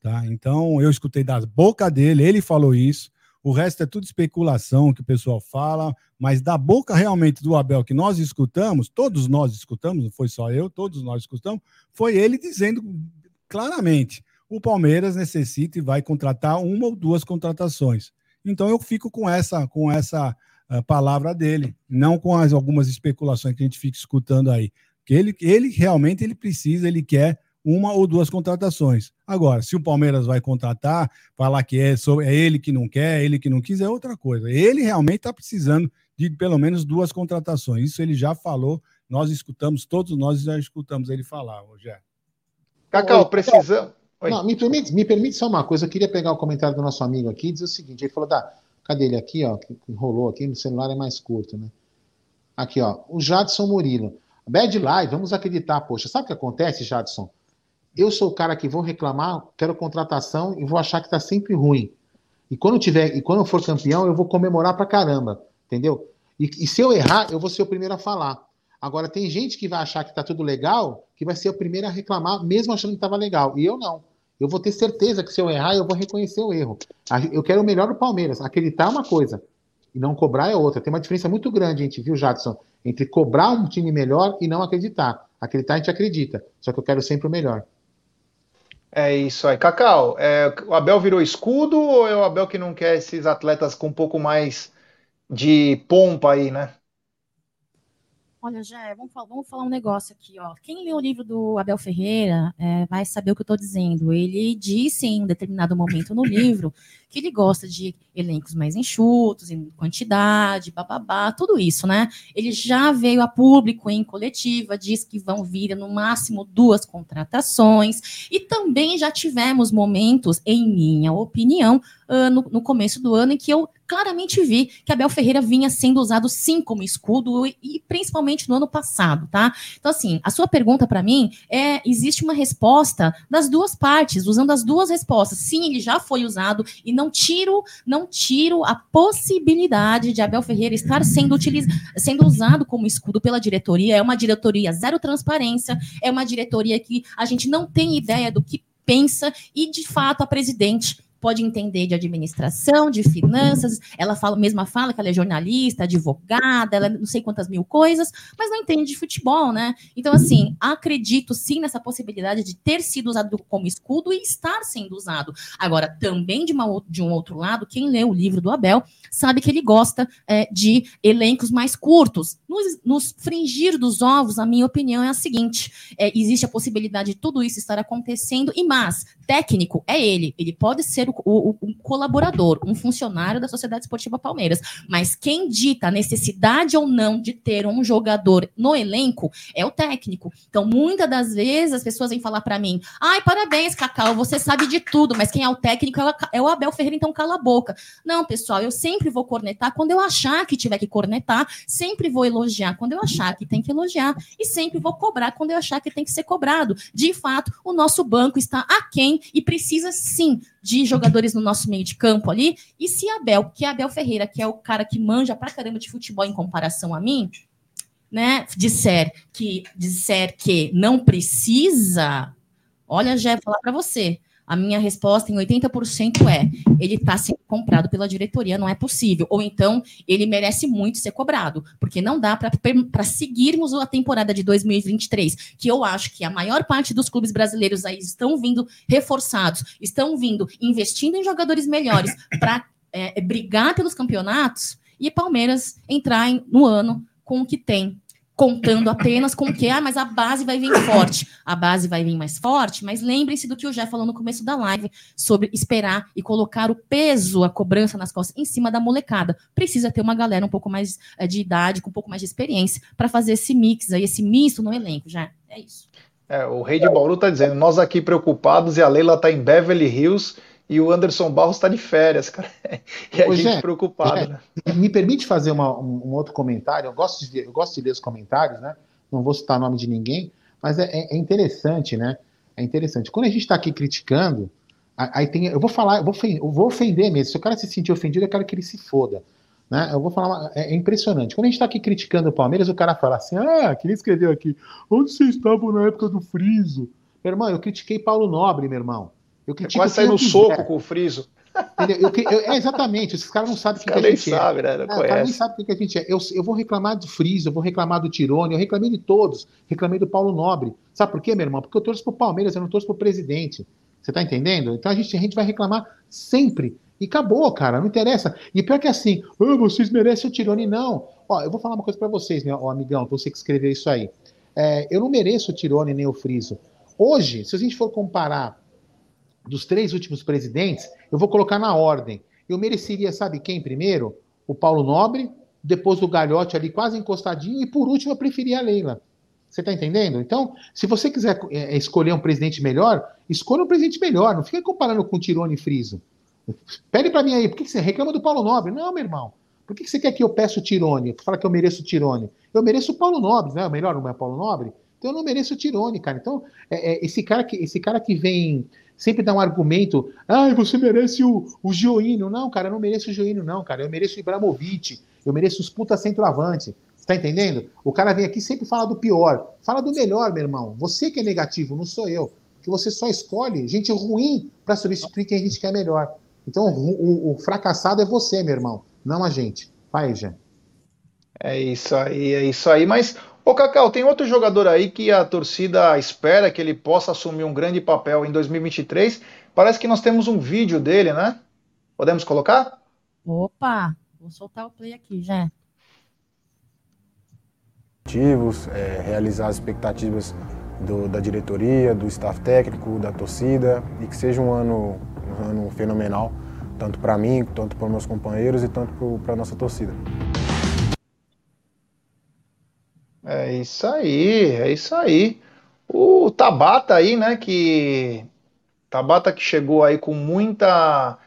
Tá? Então eu escutei da boca dele, ele falou isso. O resto é tudo especulação que o pessoal fala, mas da boca realmente do Abel que nós escutamos, todos nós escutamos, não foi só eu, todos nós escutamos, foi ele dizendo claramente: o Palmeiras necessita e vai contratar uma ou duas contratações. Então eu fico com essa com essa uh, palavra dele, não com as algumas especulações que a gente fica escutando aí. Que ele, ele realmente ele precisa, ele quer uma ou duas contratações. Agora, se o Palmeiras vai contratar, falar que é, é ele que não quer, ele que não quis, é outra coisa. Ele realmente está precisando de pelo menos duas contratações. Isso ele já falou, nós escutamos, todos nós já escutamos ele falar, Rogério. Cacau, precisamos. Não, me permite, me permite só uma coisa, eu queria pegar o comentário do nosso amigo aqui e dizer o seguinte: ele falou, da, cadê ele aqui, ó? Que rolou aqui, no celular é mais curto, né? Aqui, ó, o Jadson Murilo. Bad Live, vamos acreditar, poxa. Sabe o que acontece, Jadson? Eu sou o cara que vou reclamar, quero contratação e vou achar que está sempre ruim. E quando tiver, e quando eu for campeão, eu vou comemorar pra caramba, entendeu? E, e, se eu errar, eu vou ser o primeiro a falar. Agora, tem gente que vai achar que tá tudo legal, que vai ser o primeiro a reclamar, mesmo achando que estava legal. E eu não. Eu vou ter certeza que se eu errar, eu vou reconhecer o erro. Eu quero o melhor do Palmeiras. Acreditar é uma coisa, e não cobrar é outra. Tem uma diferença muito grande, gente, viu, Jadson? Entre cobrar um time melhor e não acreditar. Acreditar a gente acredita, só que eu quero sempre o melhor. É isso aí. Cacau, é, o Abel virou escudo ou é o Abel que não quer esses atletas com um pouco mais de pompa aí, né? Olha, Jé, vamos falar, vamos falar um negócio aqui, ó. Quem lê o livro do Abel Ferreira é, vai saber o que eu estou dizendo. Ele disse em um determinado momento no livro que ele gosta de elencos mais enxutos, em quantidade, bababá, tudo isso, né? Ele já veio a público em coletiva, diz que vão vir no máximo duas contratações, e também já tivemos momentos, em minha opinião, no, no começo do ano, em que eu claramente vi que Abel Ferreira vinha sendo usado sim como escudo e principalmente no ano passado, tá? Então assim, a sua pergunta para mim é existe uma resposta das duas partes, usando as duas respostas. Sim, ele já foi usado e não tiro, não tiro a possibilidade de Abel Ferreira estar sendo utilizado, sendo usado como escudo pela diretoria. É uma diretoria zero transparência, é uma diretoria que a gente não tem ideia do que pensa e de fato a presidente pode entender de administração, de finanças, ela fala, mesma fala que ela é jornalista, advogada, ela não sei quantas mil coisas, mas não entende de futebol, né? Então, assim, acredito sim nessa possibilidade de ter sido usado como escudo e estar sendo usado. Agora, também de, uma, de um outro lado, quem lê o livro do Abel sabe que ele gosta é, de elencos mais curtos. Nos, nos, fringir dos ovos, a minha opinião é a seguinte: é, existe a possibilidade de tudo isso estar acontecendo, e mas técnico é ele, ele pode ser o, o, colaborador, um funcionário da Sociedade Esportiva Palmeiras. Mas quem dita a necessidade ou não de ter um jogador no elenco é o técnico. Então, muitas das vezes as pessoas vêm falar para mim: ai, parabéns, Cacau, você sabe de tudo, mas quem é o técnico é o Abel Ferreira, então cala a boca. Não, pessoal, eu sempre vou cornetar quando eu achar que tiver que cornetar, sempre vou elogiar quando eu achar que tem que elogiar, e sempre vou cobrar quando eu achar que tem que ser cobrado. De fato, o nosso banco está aquém e precisa sim de jogadores no nosso meio de campo ali. E se Abel, que é Abel Ferreira, que é o cara que manja pra caramba de futebol em comparação a mim, né, disser que disser que não precisa, olha, já vou falar para você. A minha resposta em 80% é: ele está sendo comprado pela diretoria, não é possível. Ou então, ele merece muito ser cobrado, porque não dá para seguirmos a temporada de 2023, que eu acho que a maior parte dos clubes brasileiros aí estão vindo reforçados, estão vindo investindo em jogadores melhores para é, brigar pelos campeonatos, e Palmeiras entrar em, no ano com o que tem, contando apenas com que, ah, mas a base vai vir forte. A base vai vir mais forte, mas lembrem-se do que o Jé falou no começo da live sobre esperar e colocar o peso, a cobrança nas costas em cima da molecada. Precisa ter uma galera um pouco mais é, de idade, com um pouco mais de experiência, para fazer esse mix aí, esse misto no elenco, já. É isso. É, o Rei de Bauru está dizendo, nós aqui preocupados e a Leila está em Beverly Hills e o Anderson Barros está de férias, cara. E a gente Gé, preocupado, né? Me permite fazer uma, um, um, outro comentário? Eu gosto, de, eu gosto de ler os comentários, né? Não vou citar nome de ninguém, mas é, é, é interessante, né? É interessante. Quando a gente está aqui criticando, aí tem. Eu vou falar, eu vou, eu vou ofender mesmo. Se o cara se sentir ofendido, eu quero que ele se foda. Né? Eu vou falar, é, é impressionante. Quando a gente está aqui criticando o Palmeiras, o cara fala assim: ah, que ele escreveu aqui, onde vocês estavam na época do Friso? Meu irmão, eu critiquei Paulo Nobre, meu irmão. Eu critico Quase sair no soco com o Friso. Eu, eu, é, exatamente, esses caras não sabem o que, que, a gente sabe, é. Né? Não é, cara nem sabe o que, a gente é. Eu, eu vou reclamar do Friso, eu vou reclamar do Tirone, eu reclamei de todos, reclamei do Paulo Nobre. Sabe por quê, meu irmão? Porque eu torço pro Palmeiras, eu não torço pro presidente. Você tá entendendo? Então a gente, a gente vai reclamar sempre. E acabou, cara, não interessa. E pior que assim, oh, vocês merecem o Tirone, não. Ó, eu vou falar uma coisa para vocês, meu amigão, você que escreveu isso aí. É, eu não mereço o Tirone nem o Friso. Hoje, se a gente for comparar dos três últimos presidentes, eu vou colocar na ordem. Eu mereceria, sabe quem primeiro? O Paulo Nobre, depois o Galhote ali quase encostadinho, e por último eu preferia a Leila. Você está entendendo? Então, se você quiser é, escolher um presidente melhor, escolha um presidente melhor. Não fica comparando com Tirone e Friso. Pede para mim aí, por que você reclama do Paulo Nobre? Não, meu irmão. Por que você quer que eu peça o Tirone? Fala que eu mereço o Tirone. Eu mereço o Paulo Nobre, não é? Melhor não é Paulo Nobre? Então eu não mereço o Tirone, cara. Então, é, é, esse, cara que, esse cara que vem sempre dar um argumento, ah, você merece o, o Gioino. Não, cara, eu não mereço o Gioino, não, cara. Eu mereço o Ibramovic, eu mereço os puta centroavante. Você tá entendendo? O cara vem aqui sempre fala do pior. Fala do melhor, meu irmão. Você que é negativo, não sou eu. Que você só escolhe gente ruim para substituir quem a gente quer melhor. Então, o, o, o, fracassado é você, meu irmão, não a gente. Vai, Jean. É isso aí, é isso aí. Mas, ô Cacau, tem outro jogador aí que a torcida espera que ele possa assumir um grande papel em 2023. Parece que nós temos um vídeo dele, né? Podemos colocar? Opa, vou soltar o play aqui, já. É, realizar as expectativas do, da diretoria, do staff técnico, da torcida e que seja um ano um ano fenomenal, tanto para mim, tanto para meus companheiros e tanto para a nossa torcida. É isso aí, é isso aí. O Tabata aí, né, que Tabata que chegou aí com muita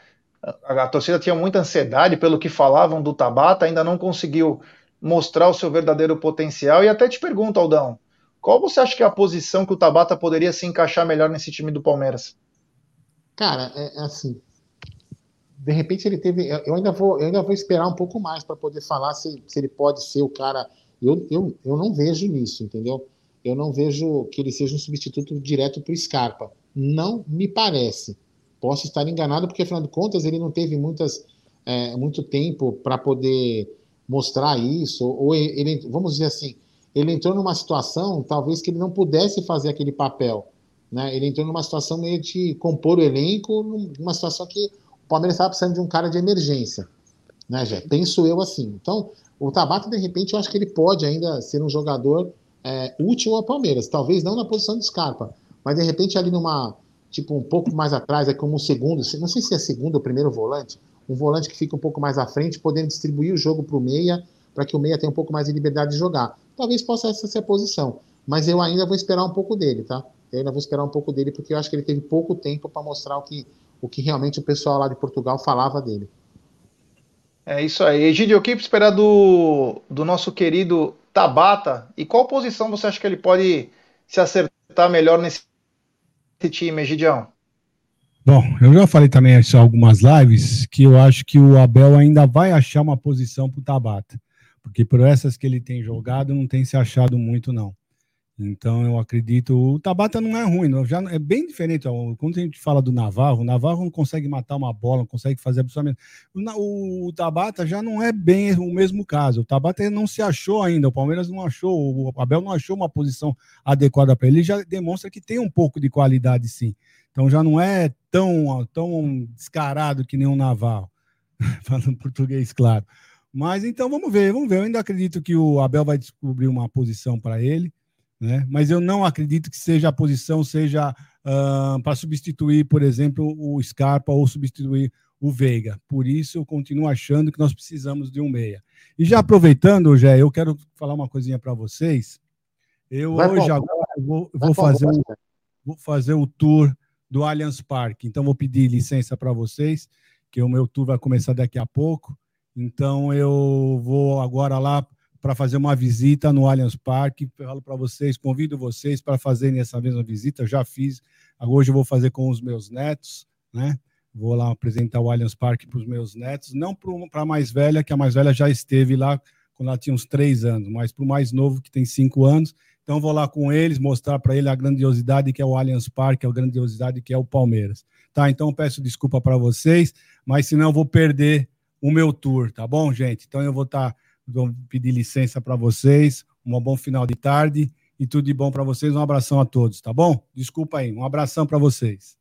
a, torcida tinha muita ansiedade pelo que falavam do Tabata, ainda não conseguiu mostrar o seu verdadeiro potencial. E até te pergunto, Aldão, qual você acha que é a posição que o Tabata poderia se encaixar melhor nesse time do Palmeiras? Cara, é, é, assim. De repente ele teve. Eu ainda vou, eu ainda vou esperar um pouco mais para poder falar se, se ele pode ser o cara. Eu, eu, eu não vejo nisso, entendeu? Eu não vejo que ele seja um substituto direto para o Scarpa. Não me parece. Posso estar enganado, porque afinal de contas ele não teve muitas, é, muito tempo para poder mostrar isso. Ou ele, vamos dizer assim, ele entrou numa situação talvez que ele não pudesse fazer aquele papel. Né? Ele entrou numa situação meio de compor o elenco, numa situação que o Palmeiras estava precisando de um cara de emergência. Né? Penso eu assim. Então, o Tabata, de repente, eu acho que ele pode ainda ser um jogador é, útil ao Palmeiras. Talvez não na posição de Scarpa, mas de repente ali numa. Tipo, um pouco mais atrás, é como um segundo, não sei se é segundo ou primeiro volante, um volante que fica um pouco mais à frente, podendo distribuir o jogo para o meia, para que o meia tenha um pouco mais de liberdade de jogar. Talvez possa essa ser a posição, mas eu ainda vou esperar um pouco dele, tá? Eu ainda vou esperar um pouco dele, porque eu acho que ele teve pouco tempo para mostrar o que, o que realmente o pessoal lá de Portugal falava dele. É isso aí. Egidio, o que esperar do, do nosso querido Tabata? E qual posição você acha que ele pode se acertar melhor nesse time, Egidião? Bom, eu já falei também em algumas lives que eu acho que o Abel ainda vai achar uma posição para o Tabata. Porque por essas que ele tem jogado, não tem se achado muito, não. Então eu acredito. O Tabata não é ruim, já é bem diferente. Ó, quando a gente fala do Navarro, o Navarro não consegue matar uma bola, não consegue fazer absolutamente. O, o Tabata já não é bem o mesmo caso. O Tabata não se achou ainda, o Palmeiras não achou, o Abel não achou uma posição adequada para ele. Ele já demonstra que tem um pouco de qualidade, sim. Então já não é tão, tão descarado que nem o Navarro, falando português, claro. Mas então vamos ver, vamos ver. Eu ainda acredito que o Abel vai descobrir uma posição para ele né? Mas eu não acredito que seja a posição seja uh, para substituir, por exemplo, o Scarpa ou substituir o Veiga. Por isso eu continuo achando que nós precisamos de um meia. E já aproveitando, Jé, eu quero falar uma coisinha para vocês. Eu Vai hoje agora vou, vou fazer, o, vou fazer o tour do Allianz Parque. Então, vou pedir licença para vocês, que o meu tour vai começar daqui a pouco. Então, eu vou agora lá para fazer uma visita no Allianz Parque. Falo para vocês, convido vocês para fazerem essa mesma visita. Já fiz, hoje eu vou fazer com os meus netos, né? Vou lá apresentar o Allianz Parque para os meus netos, não para a mais velha, que a mais velha já esteve lá quando ela tinha uns três anos, mas para o mais novo, que tem cinco anos. Então, vou lá com eles, mostrar para ele a grandiosidade que é o Allianz Parque, a grandiosidade que é o Palmeiras. Tá? Então, peço desculpa para vocês, mas senão eu vou perder o meu tour, tá bom, gente? Então, eu vou estar. Tá Vou pedir licença para vocês. Um bom final de tarde e tudo de bom para vocês. Um abração a todos, tá bom? Desculpa aí. Um abração para vocês.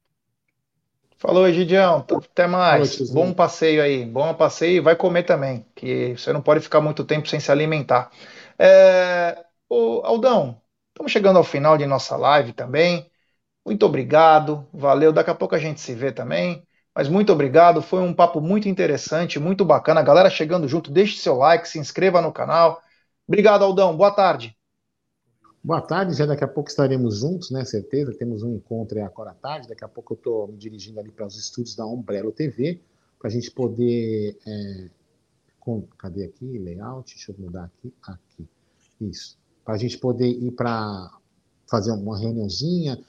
Falou, Egidião. Até mais. bom passeio aí. Bom passeio e vai comer também, que você não pode ficar muito tempo sem se alimentar. É... Ô, Aldão, estamos chegando ao final de nossa live também. Muito obrigado. Valeu. Daqui a pouco a gente se vê também. Mas muito obrigado, foi um papo muito interessante, muito bacana. Galera chegando junto, deixe seu like, se inscreva no canal. Obrigado, Aldão. Boa tarde. Boa tarde, já daqui a pouco estaremos juntos, né? Certeza. Temos um encontro agora à tarde. Daqui a pouco eu estou me dirigindo ali para os estúdios da Umbrello TV, para a gente poder. É, com, cadê aqui? Layout, deixa eu mudar aqui. Aqui. Isso. Para a gente poder ir para fazer uma reuniãozinha,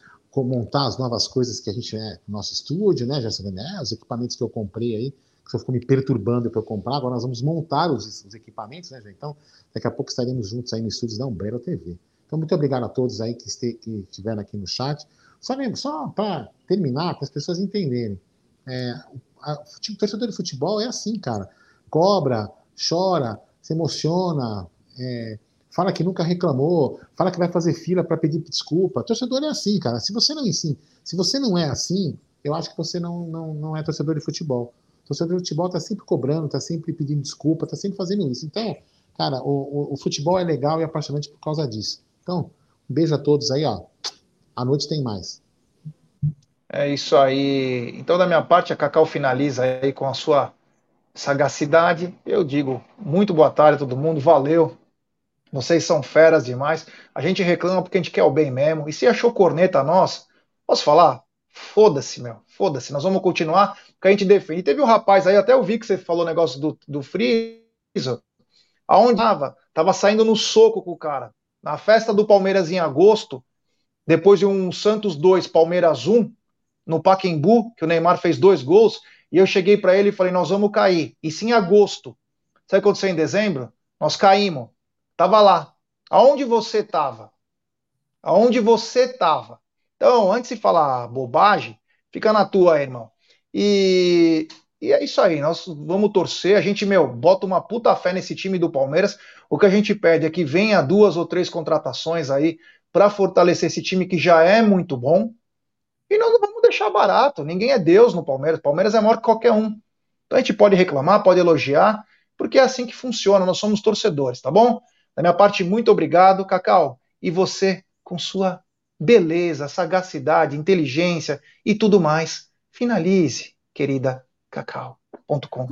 montar as novas coisas que a gente é no nosso estúdio, né? Já sabendo, né? Os equipamentos que eu comprei aí, que você ficou me perturbando para eu comprar. Agora nós vamos montar os, os equipamentos, né? Então, daqui a pouco estaremos juntos aí no estúdio da Umbrella TV. Então, muito obrigado a todos aí que, este, que estiveram aqui no chat. Só, só para terminar, para as pessoas entenderem. É, a, o torcedor de futebol é assim, cara. Cobra, chora, se emociona, é, fala que nunca reclamou, fala que vai fazer fila para pedir desculpa. Torcedor é assim, cara. Se você não é assim, se você não é assim, eu acho que você não, não, não é torcedor de futebol. Torcedor de futebol tá sempre cobrando, tá sempre pedindo desculpa, tá sempre fazendo isso. Então, cara, o, o, o futebol é legal e apaixonante por causa disso. Então, um beijo a todos aí, ó. À noite tem mais. É isso aí. Então, da minha parte, a Cacau finaliza aí com a sua sagacidade. Eu digo muito boa tarde a todo mundo, valeu vocês são feras demais. A gente reclama porque a gente quer o bem mesmo. E se achou corneta nós, posso falar? Foda-se, meu. Foda-se. Nós vamos continuar porque a gente defende. E teve um rapaz aí, até eu vi que você falou o negócio do, do Freezer. Aonde tava? Tava saindo no soco com o cara. Na festa do Palmeiras em agosto, depois de um Santos 2, Palmeiras 1, no Paquembu, que o Neymar fez dois gols, e eu cheguei para ele e falei: Nós vamos cair. E sim, em agosto. Sabe o que aconteceu em dezembro? Nós caímos. Tava lá. Aonde você tava? Aonde você tava? Então, antes de falar bobagem, fica na tua, irmão. E, e é isso aí, nós vamos torcer. A gente, meu, bota uma puta fé nesse time do Palmeiras. O que a gente pede é que venha duas ou três contratações aí para fortalecer esse time que já é muito bom. E nós não vamos deixar barato. Ninguém é Deus no Palmeiras. Palmeiras é maior que qualquer um. Então a gente pode reclamar, pode elogiar, porque é assim que funciona. Nós somos torcedores, tá bom? Da minha parte, muito obrigado, Cacau. E você, com sua beleza, sagacidade, inteligência e tudo mais, finalize, querida Cacau.com.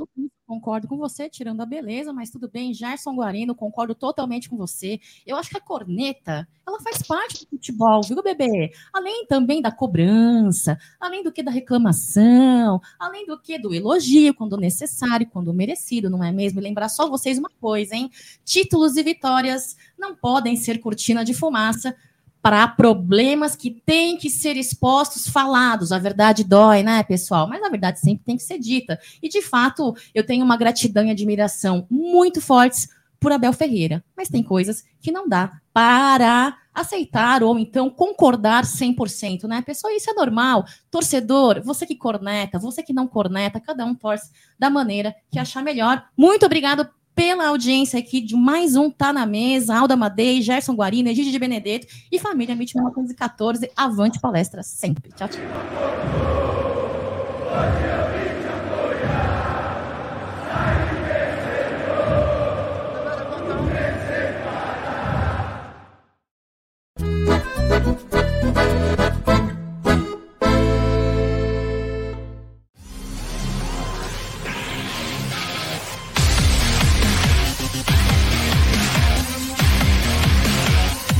Concordo com você, tirando a beleza, mas tudo bem. Gerson Guarino, concordo totalmente com você. Eu acho que a corneta, ela faz parte do futebol, viu, bebê? Além também da cobrança, além do que da reclamação, além do que do elogio, quando necessário, quando merecido, não é mesmo? E lembrar só vocês uma coisa, hein? Títulos e vitórias não podem ser cortina de fumaça para problemas que têm que ser expostos, falados. A verdade dói, né, pessoal? Mas a verdade sempre tem que ser dita. E, de fato, eu tenho uma gratidão e admiração muito fortes por Abel Ferreira. Mas tem coisas que não dá para aceitar ou então concordar 100%, né? Pessoal, isso é normal. Torcedor, você que corneta, você que não corneta, cada um torce da maneira que achar melhor. Muito obrigado pela audiência aqui de mais um Tá na Mesa, Alda Madei, Gerson Guarina, Gigi de Benedetto e família MIT 1914. Avante palestra sempre. Tchau, tchau.